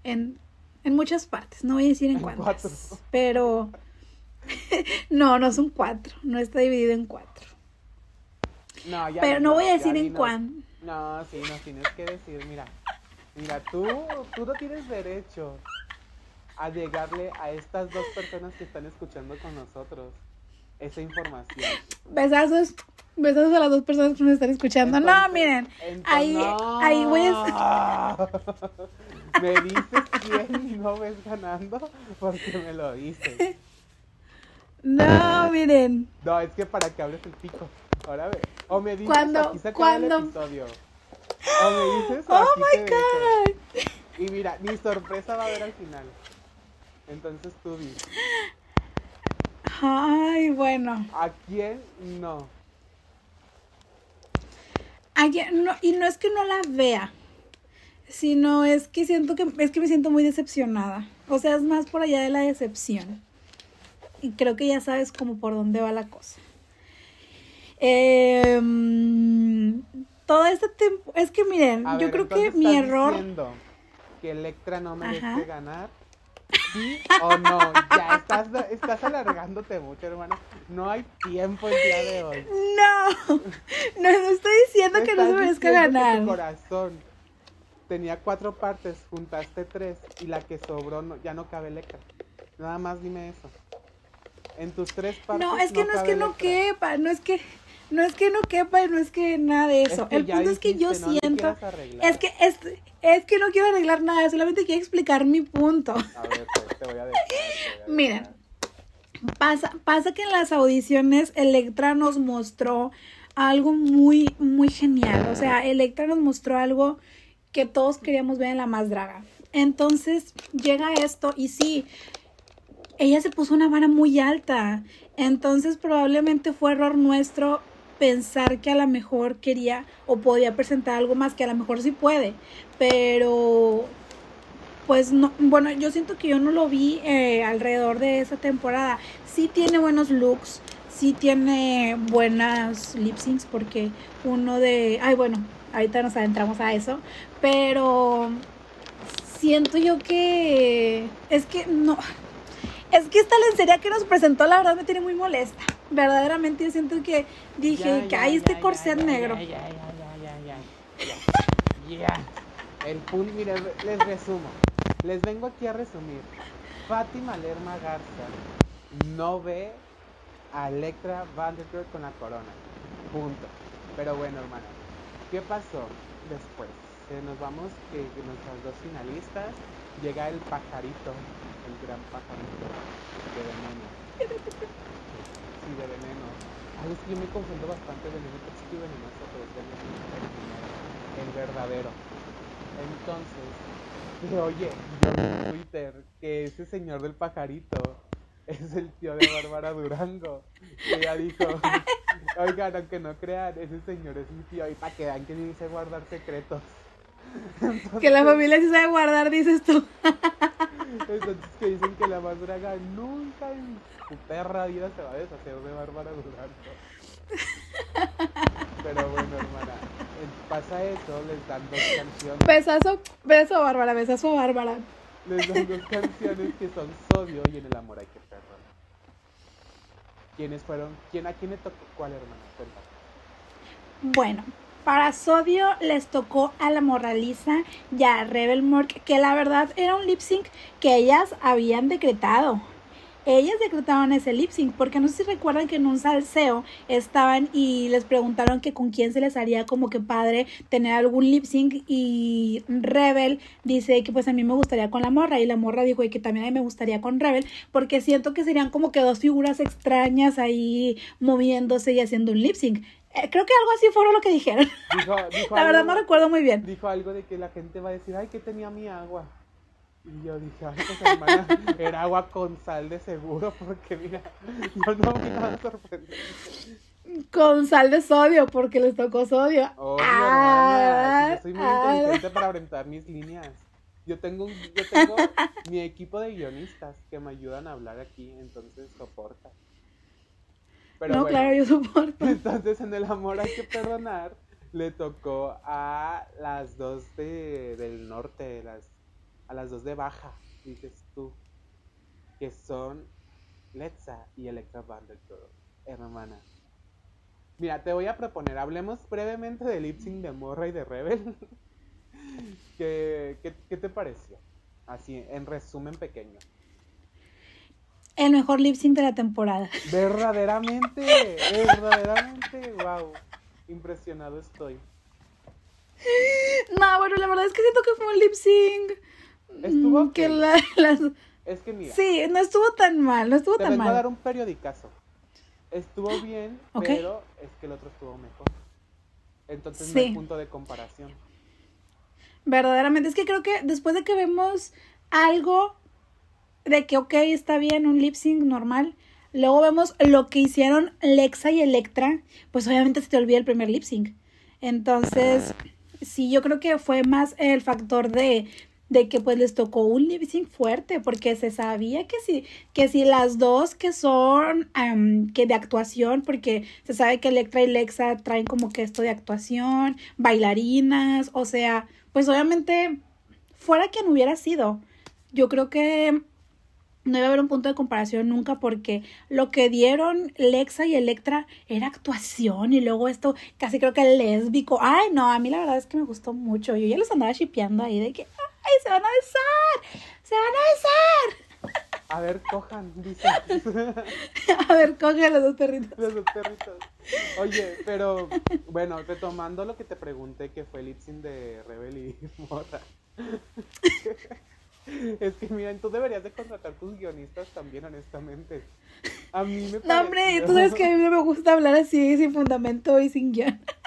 Speaker 2: en, en muchas partes, no voy a decir en
Speaker 1: En
Speaker 2: cuántas,
Speaker 1: cuatro.
Speaker 2: pero no, no son cuatro, no está dividido en cuatro.
Speaker 1: No, ya
Speaker 2: Pero no voy a decir en cuán.
Speaker 1: No, sí, nos tienes que decir, mira. Mira, tú, tú no tienes derecho a llegarle a estas dos personas que están escuchando con nosotros esa información.
Speaker 2: Besazos, besazos a las dos personas que nos están escuchando. no, miren,
Speaker 1: entonces-
Speaker 2: ahí,
Speaker 1: no.
Speaker 2: ahí voy a...
Speaker 1: Me dices quién y no ves ganando porque me lo dices.
Speaker 2: No, miren.
Speaker 1: No, es que para que hables el pico. Ahora ve. O me dices
Speaker 2: Cuando-
Speaker 1: aquí se acaba el
Speaker 2: cuando-
Speaker 1: episodio. O me dices
Speaker 2: Oh
Speaker 1: aquí
Speaker 2: my
Speaker 1: te dejo.
Speaker 2: god.
Speaker 1: Y mira, mi sorpresa va a haber al final. Entonces tú di,
Speaker 2: Ay, bueno.
Speaker 1: ¿a quién no?
Speaker 2: Ayer, no, y no es que no la vea, sino es que siento que es que me siento muy decepcionada. O sea, es más por allá de la decepción. Y creo que ya sabes como por dónde va la cosa. Em, todo este tiempo, es que miren,
Speaker 1: A
Speaker 2: yo
Speaker 1: ver,
Speaker 2: creo que mi error...
Speaker 1: que Electra no merece
Speaker 2: Ajá.
Speaker 1: ganar. ¿Sí o no? Ya estás, estás alargándote mucho, hermana. No hay tiempo el día de hoy.
Speaker 2: No, no, no estoy diciendo que no se merezca
Speaker 1: diciendo que
Speaker 2: ganar.
Speaker 1: Tu corazón tenía cuatro partes, juntaste tres y la que sobró no- ya no cabe Electra. Nada más dime eso. En tus tres partes.
Speaker 2: No, es que no, es que no quepa, no es que no es que no quepa, y no es que nada de eso.
Speaker 1: que
Speaker 2: El punto es que yo
Speaker 1: no
Speaker 2: siento, es que es, es que no quiero arreglar nada, solamente quiero explicar mi punto.
Speaker 1: A ver, pues, te voy a dejar. te voy a
Speaker 2: Miren. Pasa, pasa que en las audiciones Electra nos mostró algo muy, muy genial. O sea, Electra nos mostró algo que todos queríamos ver en la más draga. Entonces llega esto y sí, ella se puso una vara muy alta. Entonces probablemente fue error nuestro pensar que a lo mejor quería o podía presentar algo más, que a lo mejor sí puede. Pero pues no, bueno, yo siento que yo no lo vi eh, alrededor de esa temporada. Sí tiene buenos looks, sí tiene buenas lip syncs porque uno de, ay bueno, ahorita nos adentramos a eso, pero siento yo que es que no, es que esta lencería que nos presentó la verdad me tiene muy molesta. Verdaderamente yo siento que dije que hay este corset negro.
Speaker 1: Ya, ya, ya, ya, ya, ya. Ya. El punto, mire, les resumo. Les vengo aquí a resumir. Fátima Lerma Garza no ve a Electra Vanderbilt con la corona. Punto. Pero bueno, hermano. ¿Qué pasó después? Eh, nos vamos que, nuestras dos finalistas. Llega el pajarito, gran pajarito de veneno. Sí, de veneno. Ay, es que yo me confundo bastante veneno tóxico y venenoso, pero es veneno el verdadero. Entonces, que, oye, yo en Twitter que ese señor del pajarito es el tío de Bárbara Durango. Y ella dijo, oigan, aunque no crean, ese señor es mi tío. Y para que vean que dice guardar secretos.
Speaker 2: Que la familia sí sabe guardar, dices tú.
Speaker 1: Entonces que dicen que la más draga nunca en su perra vida se va a deshacer de Bárbara Durango. Pero bueno, hermana, eh, pasa eso, les dan dos canciones.
Speaker 2: Besazo, beso Bárbara, besazo Bárbara.
Speaker 1: Les dan dos canciones que son Sodio y En el amor hay que perdonar. ¿Quiénes fueron? ¿Quién, ¿A quién le tocó cuál, hermana? Cuéntame.
Speaker 2: Bueno, para Sodio les tocó a la Moraliza y a Rebel Mork, que la verdad era un lip sync que ellas habían decretado. Ellas decretaron ese lip sync, porque no sé si recuerdan que en un salseo estaban y les preguntaron que con quién se les haría como que padre tener algún lip sync y Rebel dice que pues a mí me gustaría con la morra y la morra dijo que también a mí me gustaría con Rebel porque siento que serían como que dos figuras extrañas ahí moviéndose y haciendo un lip sync. Eh, creo que algo así fue lo que dijeron.
Speaker 1: Dijo, dijo
Speaker 2: La verdad no recuerdo muy bien.
Speaker 1: Dijo algo de que la gente va a decir, ay, que tenía mi agua. Y yo dije, ay, pues hermana, era agua con sal de seguro, porque mira, yo no me iba a sorprender.
Speaker 2: Con sal de sodio, porque les tocó sodio.
Speaker 1: Oye,
Speaker 2: Ah,
Speaker 1: hermana, yo soy muy
Speaker 2: ah.
Speaker 1: inteligente para orientar mis líneas. Yo tengo, yo tengo mi equipo de guionistas que me ayudan a hablar aquí, entonces soporta. Pero
Speaker 2: no,
Speaker 1: bueno,
Speaker 2: claro, yo soporto.
Speaker 1: entonces en el amor hay que perdonar le tocó a las dos de, del norte, las, a las dos de baja, dices tú, que son Letza y Electra Vanderbilt, hermana. Mira, te voy a proponer, hablemos brevemente de lip sync de Morra y de Rebel. ¿Qué, qué, qué te pareció? Así, en resumen pequeño.
Speaker 2: El mejor lip sync de la temporada.
Speaker 1: Verdaderamente, verdaderamente, wow. Impresionado estoy.
Speaker 2: No, bueno, la verdad es que siento que fue un lip sync.
Speaker 1: Estuvo
Speaker 2: mm, que la- las...
Speaker 1: Es que mira,
Speaker 2: Sí, no estuvo tan mal, no estuvo
Speaker 1: te
Speaker 2: tan
Speaker 1: vengo a dar
Speaker 2: mal.
Speaker 1: un periodicazo. Estuvo bien, pero es que el otro estuvo mejor. Entonces no hay punto de comparación.
Speaker 2: Verdaderamente, es que creo que después de que vemos algo de que, ok, está bien, un lip sync normal, luego vemos lo que hicieron Lexa y Electra, pues obviamente se te olvida el primer lip sync. Entonces, sí, yo creo que fue más el factor de, de que pues les tocó un lip sync fuerte, porque se sabía que si, que si las dos que son que de actuación, porque se sabe que Electra y Lexa traen como que esto de actuación, bailarinas, o sea, pues obviamente fuera quien hubiera sido, yo creo que no iba a haber un punto de comparación nunca porque lo que dieron Lexa y Electra era actuación y luego esto casi creo que lésbico. Ay, no, a mí la verdad es que me gustó mucho. Yo ya los andaba shipeando ahí de que, ay, se van a besar, se van a besar.
Speaker 1: A ver, cojan, dice.
Speaker 2: a ver, cojan los dos perritos.
Speaker 1: Los dos perritos. Oye, pero bueno, retomando lo que te pregunté que fue el de Rebel y Morra. Es que miren, tú deberías de contratar tus guionistas también, honestamente. A mí me
Speaker 2: No, hombre, tú sabes que a mí no me gusta hablar así, sin fundamento y sin guion.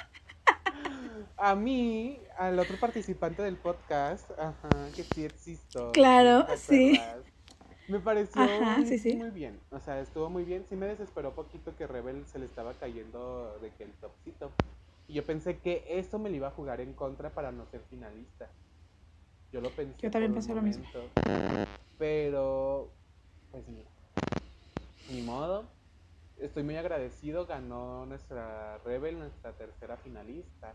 Speaker 1: A mí, al otro participante del podcast, ajá, que sí existo.
Speaker 2: Claro, sí.
Speaker 1: Me pareció muy, bien. O sea, estuvo muy bien. Sí me desesperó poquito que Rebel se le estaba cayendo de que el topcito. Y yo pensé que eso me lo iba a jugar en contra para no ser finalista. Yo lo pensé.
Speaker 2: Yo también pensé lo mismo.
Speaker 1: Pero, pues mira, ni modo. Estoy muy agradecido. Ganó nuestra Rebel, nuestra tercera finalista.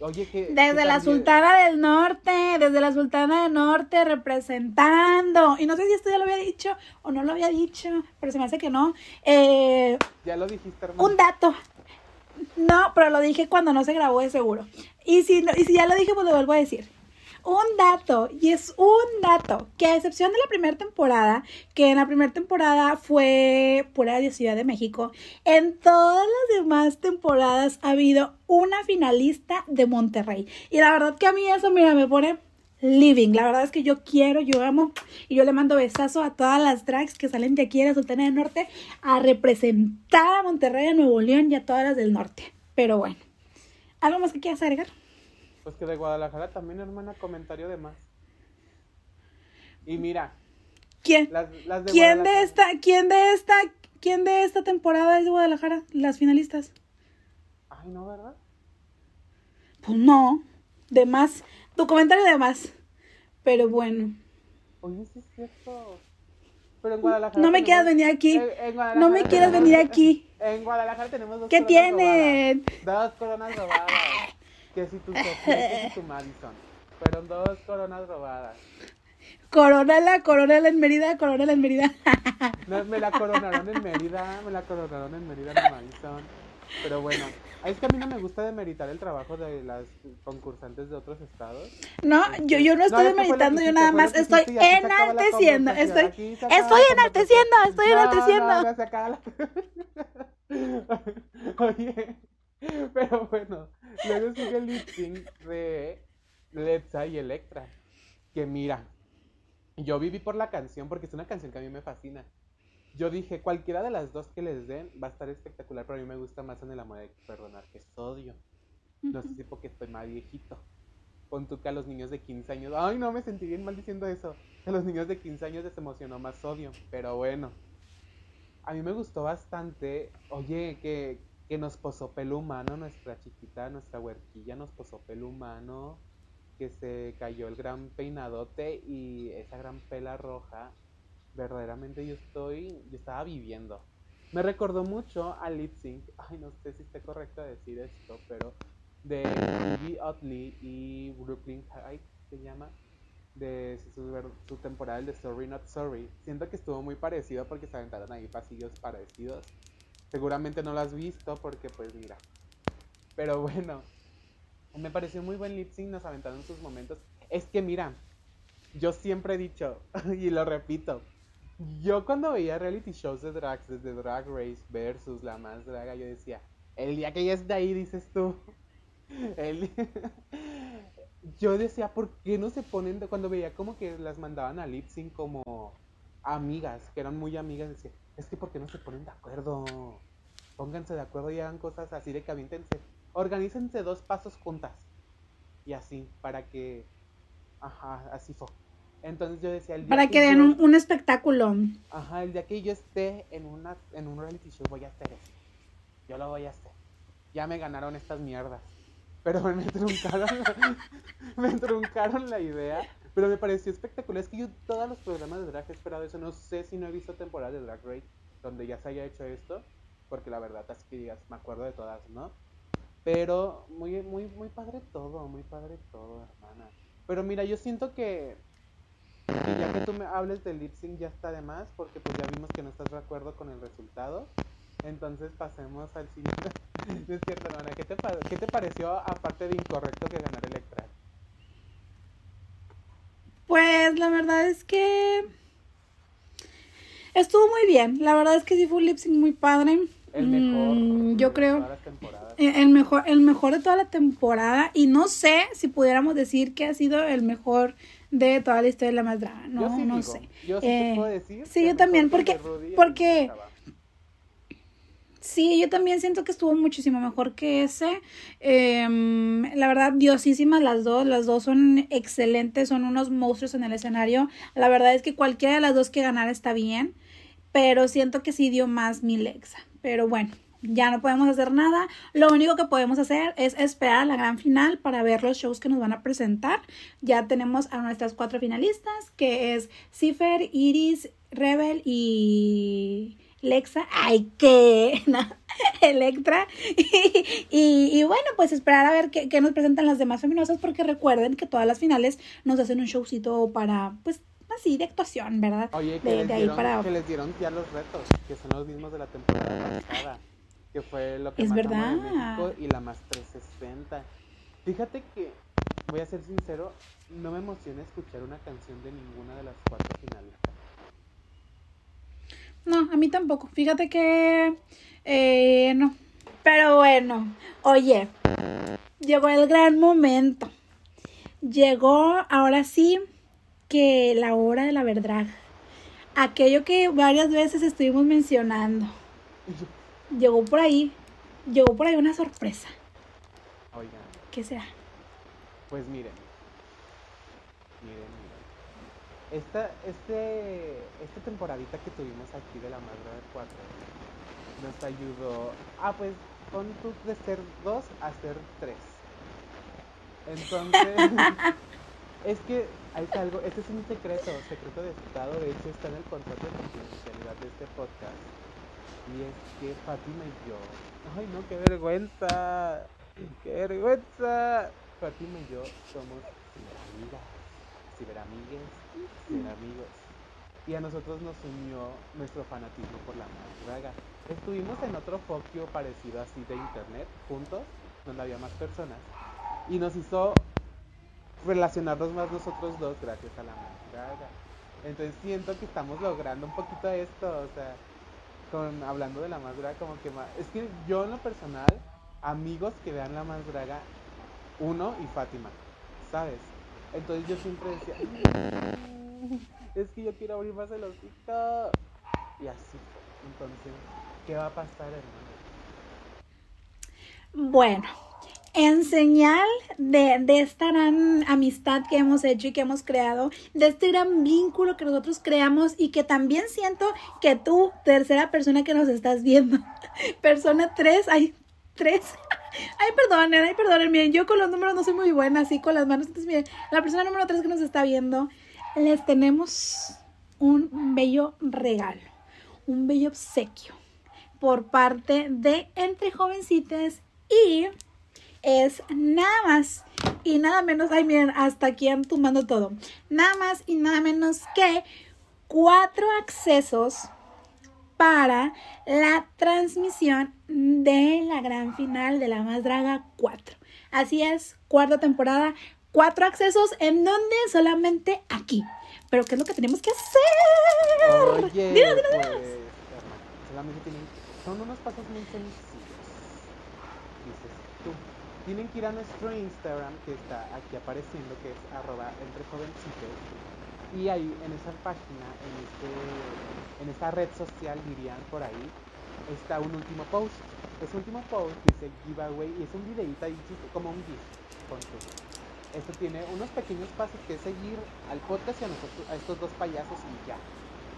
Speaker 1: Oye, que.
Speaker 2: Desde la Sultana del Norte, desde la Sultana del Norte representando. Y no sé si esto ya lo había dicho o no lo había dicho, pero se me hace que no. Eh,
Speaker 1: ya lo dijiste, hermano.
Speaker 2: Un dato. No, pero lo dije cuando no se grabó de seguro. Y si, y si ya lo dije, pues lo vuelvo a decir un dato, y es un dato, que a excepción de la primera temporada, que en la primera temporada fue pura de Ciudad de México, en todas las demás temporadas ha habido una finalista de Monterrey. Y la verdad que a mí eso, mira, me pone living. La verdad es que yo quiero, yo amo y yo le mando besazo a todas las drags que salen de aquí de la Sultana del Norte a representar a Monterrey, a Nuevo León y a todas las del norte. Pero bueno, ¿algo más que quieras agregar?
Speaker 1: Pues que de Guadalajara también, hermana, comentario de más. Y mira.
Speaker 2: ¿Quién? ¿Quién de esta, quién de esta, quién de esta temporada es de Guadalajara? Las finalistas.
Speaker 1: Ay, no, ¿verdad?
Speaker 2: Pues no. De más. Tu comentario de más. Pero bueno.
Speaker 1: Oye, sí es cierto. Pero en Guadalajara.
Speaker 2: No me quieras venir aquí. no me quieras venir aquí.
Speaker 1: En Guadalajara tenemos dos
Speaker 2: ¿Qué tienen?
Speaker 1: Dos coronas robadas que si tu Sofía, que si tu Madison. Fueron dos coronas robadas.
Speaker 2: Coronala, coronala en Mérida, coronala en Mérida.
Speaker 1: me la coronaron en Mérida, me la coronaron en Mérida en Madison. Pero bueno, es que a mí no me gusta demeritar el trabajo de las concursantes de otros estados.
Speaker 2: No, yo, yo no estoy demeritando, yo nada más estoy enalteciendo. Estoy, estoy enalteciendo, estoy enalteciendo.
Speaker 1: Oye, pero bueno, luego sigue el lip sync de Letza y Electra. Que mira, yo viví por la canción porque es una canción que a mí me fascina. Yo dije, cualquiera de las dos que les den va a estar espectacular, pero a mí me gusta más en el amor de perdonar que es odio. No sé si porque estoy más viejito. Pon tú que a los niños de 15 años. Ay, no, me sentí bien mal diciendo eso. A los niños de 15 años les emocionó más odio. Pero bueno. A mí me gustó bastante. Oye, que, que nos posó pelo humano, nuestra chiquita, nuestra huerquilla nos posó pelo humano, que se cayó el gran peinadote y esa gran pela roja, verdaderamente yo estoy, yo estaba viviendo. Me recordó mucho a Lip Sync, ay no sé si esté correcto decir esto, pero de Ivy Otley y Brooklyn Heights se llama, de su, su temporada de Sorry Not Sorry. Siento que estuvo muy parecido porque se aventaron ahí pasillos parecidos Seguramente no lo has visto porque pues mira. Pero bueno, me pareció muy buen lip sync, nos aventaron sus momentos. Es que mira, yo siempre he dicho, y lo repito, yo cuando veía reality shows de drags, desde Drag Race versus La Más Draga, yo decía, el día que ella de ahí, dices tú, yo decía, ¿por qué no se ponen, cuando veía como que las mandaban a lip como amigas, que eran muy amigas, decía, es que ¿por qué no se ponen de acuerdo? Pónganse de acuerdo y hagan cosas así de que avíntense. Organícense dos pasos juntas. Y así, para que... Ajá, así fue. Entonces yo decía... El
Speaker 2: día para que, den un, espectáculo.
Speaker 1: Ajá, el día que yo esté en, una, en un reality show voy a hacer eso. Yo lo voy a hacer. Ya me ganaron estas mierdas. Pero me truncaron, me truncaron la idea Pero me pareció espectacular. Es que yo todos los programas de drag he esperado eso. No sé si no he visto temporada de Drag Race donde ya se haya hecho esto. Porque la verdad, así que digas, me acuerdo de todas, ¿no? Pero muy, muy, muy padre todo, muy padre todo, hermana. Pero mira, yo siento que, ya que tú me hables del lip sync ya está de más, porque pues ya vimos que no estás de acuerdo con el resultado. Entonces pasemos al siguiente. es cierto, hermana. ¿Qué te, ¿Qué te pareció, aparte de incorrecto, que ganara Electra?
Speaker 2: Pues la verdad es que estuvo muy bien. La verdad es que sí fue un lip sync muy padre.
Speaker 1: El mejor.
Speaker 2: Mm, yo creo. Eh, El mejor, el mejor de toda la temporada. Y no sé si pudiéramos decir que ha sido el mejor de toda la historia de la más draga. No,
Speaker 1: yo sí
Speaker 2: no
Speaker 1: digo,
Speaker 2: sé.
Speaker 1: Yo sí
Speaker 2: Eh,
Speaker 1: te puedo decir.
Speaker 2: sí, yo también, porque- porque-. Sí, yo también siento que estuvo muchísimo mejor que ese. Em, la verdad, diosísimas las dos. Las dos son excelentes, son unos monstruos en el escenario. La verdad es que cualquiera de las dos que ganara está bien. Pero siento que sí dio más mi Lexa. Pero bueno, ya no podemos hacer nada. Lo único que podemos hacer es esperar a la gran final para ver los shows que nos van a presentar. Ya tenemos a nuestras cuatro finalistas, que es Cifer, Iris, Rebel y Lexa. ¡Ay, qué! No, Electra. Y, y bueno, pues esperar a ver qué, qué nos presentan las demás feminosas, porque recuerden que todas las finales nos hacen un showcito para, pues, así de actuación, ¿verdad?
Speaker 1: Oye, que,
Speaker 2: de,
Speaker 1: les
Speaker 2: de ahí
Speaker 1: dieron,
Speaker 2: para...
Speaker 1: que les dieron ya los retos, que son los mismos de la temporada pasada, que fue lo que
Speaker 2: Es
Speaker 1: más
Speaker 2: verdad.
Speaker 1: México y la más 360. Fíjate que, voy a ser sincero, no me emociona escuchar una canción de ninguna de las cuatro finales.
Speaker 2: No, a mí tampoco. Fíjate que eh, no. Pero bueno, oye, llegó el gran momento. Llegó ahora sí que la hora de la verdad. Aquello que varias veces estuvimos mencionando. Llegó por ahí. Llegó por ahí una sorpresa.
Speaker 1: Oigan,
Speaker 2: ¿Qué será?
Speaker 1: pues miren, miren, miren. Esta, este, esta temporadita que tuvimos aquí de la Madre de 4 nos ayudó a, pues, con tu de ser dos a ser tres. Entonces, es que hay algo, este es un secreto, secreto de Estado, de hecho está en el contrato de confidencialidad de este podcast. Y es que Fátima y yo, ay no, qué vergüenza, qué vergüenza. Fátima y yo somos ciberamigas, ciberamigues, ciberamigos. Y a nosotros nos unió nuestro fanatismo por la draga. Estuvimos en otro foquio parecido así de internet, juntos, donde había más personas. Y nos hizo relacionarnos más nosotros dos gracias a la draga. Entonces siento que estamos logrando un poquito esto, o sea, con hablando de la draga como que más, es que yo en lo personal, amigos que vean la más draga, uno y Fátima, ¿sabes? Entonces yo siempre decía, "Mm, es que yo quiero abrir más el hocico. Y así. Entonces, ¿qué va a pasar, hermano?
Speaker 2: Bueno, en señal de, de esta gran amistad que hemos hecho y que hemos creado, de este gran vínculo que nosotros creamos y que también siento que tú, tercera persona que nos estás viendo, persona 3, ay, 3. Ay, perdonen, ay, perdonen, miren, yo con los números no soy muy buena, así con las manos. Entonces, miren, la persona número 3 que nos está viendo, les tenemos un bello regalo, un bello obsequio por parte de Entre Jovencitas y es nada más y nada menos, ay miren, hasta aquí han tumbando todo, nada más y nada menos que cuatro accesos para la transmisión de la gran final de La Más Draga 4. Así es, cuarta temporada, cuatro accesos en donde solamente aquí. Pero ¿qué es lo que tenemos que hacer?
Speaker 1: Oye, pues,
Speaker 2: dilo.
Speaker 1: hermano, solamente tienen, son unos pasos muy sencillos. Dices tú, tienen que ir a nuestro Instagram que está aquí apareciendo, que es arroba entre jovencitos. Y ahí en esa página, en, este, en esta red social, dirían por ahí, está un último post. Ese último post dice giveaway y es un videito como un GIF. tú. Esto tiene unos pequeños pasos que es seguir al podcast y a, nosotros, a estos dos payasos y ya.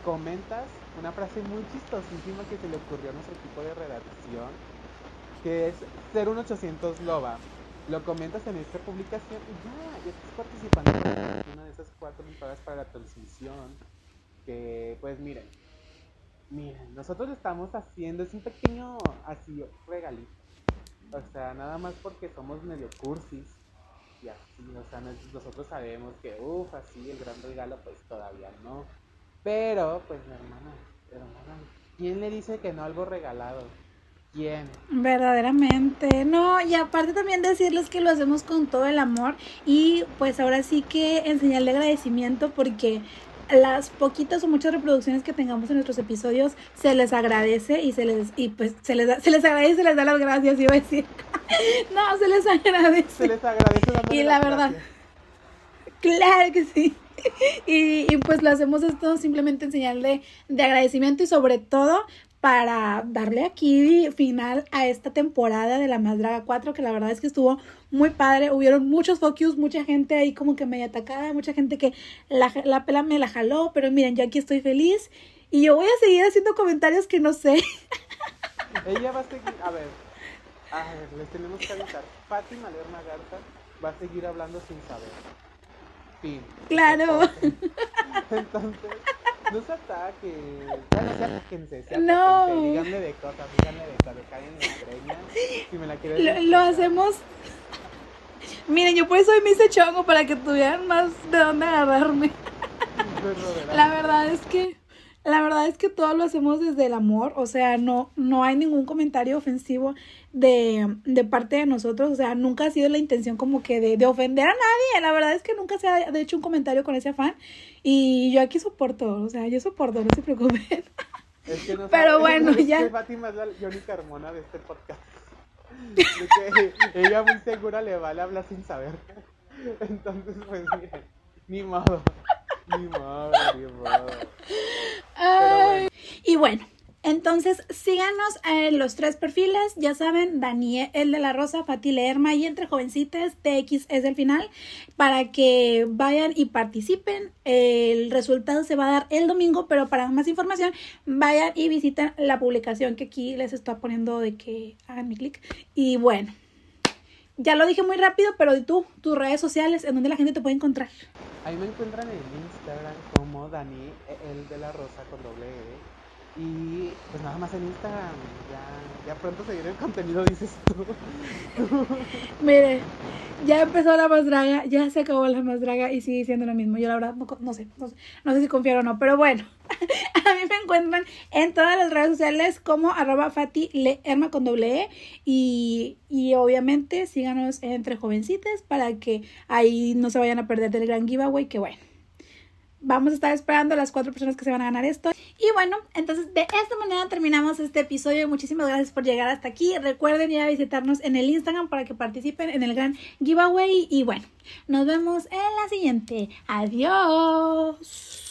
Speaker 1: Comentas una frase muy chistosísima que se le ocurrió a nuestro equipo de redacción, que es 01800 loba. Lo comentas en esta publicación y ya, ya estás participando en una de esas cuatro entradas para la transmisión. Que pues miren, miren, nosotros estamos haciendo, es un pequeño así regalito. O sea, nada más porque somos medio cursis y así, o sea, nosotros sabemos que, uff, así el gran regalo pues todavía no. Pero, pues hermana, hermana, ¿quién le dice que no algo regalado?
Speaker 2: Verdaderamente, no, y aparte también decirles que lo hacemos con todo el amor y pues ahora sí que enseñarle agradecimiento porque las poquitas o muchas reproducciones que tengamos en nuestros episodios se les agradece y se les y pues se les se les agradece, se les da las gracias, iba a decir. no, se les agradece.
Speaker 1: Se les agradece
Speaker 2: Y la verdad. Claro que sí. Y, y, pues lo hacemos esto simplemente enseñarle de agradecimiento y sobre todo para darle aquí final a esta temporada de La Más Draga 4, que la verdad es que estuvo muy padre. Hubieron muchos focus, mucha gente ahí como que media atacada, mucha gente que la, la pela me la jaló, pero miren, yo aquí estoy feliz y yo voy a seguir haciendo comentarios que no sé.
Speaker 1: Ella va a seguir, a ver, a ver, les tenemos que avisar. Fátima Lerma Garza va a seguir hablando sin saber. Fin.
Speaker 2: Claro.
Speaker 1: Entonces, no se ataque. Ya no se. Se no. Díganme de cosas, díganme de cosas. Caguen la greña. Si me la quieren.
Speaker 2: Lo, lo hacemos. Miren, yo por eso hoy me hice chongo para que tuvieran más de dónde agarrarme. La verdad es que la verdad es que todo lo hacemos desde el amor, o sea, no, no hay ningún comentario ofensivo de, de parte de nosotros, o sea, nunca ha sido la intención como que de, de, ofender a nadie, la verdad es que nunca se ha hecho un comentario con ese afán y yo aquí soporto, o sea, yo soporto, no se preocupen.
Speaker 1: Es que no
Speaker 2: Pero bueno,
Speaker 1: es
Speaker 2: ya.
Speaker 1: Que Fátima es la Johnny Carmona de este podcast. De que ella muy segura le vale hablar sin saber. Entonces, pues ni modo. Ni modo.
Speaker 2: Ay. Y bueno, entonces síganos en los tres perfiles, ya saben, Daniel, el de la Rosa, Fati Lerma y entre jovencitas, TX es el final, para que vayan y participen. El resultado se va a dar el domingo, pero para más información, vayan y visiten la publicación que aquí les está poniendo de que hagan mi clic. Y bueno, ya lo dije muy rápido, pero tú, tus redes sociales, ¿en dónde la gente te puede encontrar?
Speaker 1: Ahí me encuentran en Instagram como Dani, el de la Rosa con doble E. Y pues nada más en Instagram, ya, ya pronto se viene el contenido, dices tú.
Speaker 2: Mire, ya empezó la más draga, ya se acabó la más draga y sigue siendo lo mismo. Yo la verdad no, no, sé, no sé, no sé si confiar o no, pero bueno, a mí me encuentran en todas las redes sociales como arroba Fati Lerma con doble E y, y obviamente síganos entre jovencitas para que ahí no se vayan a perder del gran giveaway, que bueno vamos a estar esperando a las cuatro personas que se van a ganar esto. Y bueno, entonces de esta manera terminamos este episodio. Muchísimas gracias por llegar hasta aquí. Recuerden ir a visitarnos en el Instagram para que participen en el gran giveaway. Y bueno, nos vemos en la siguiente. Adiós.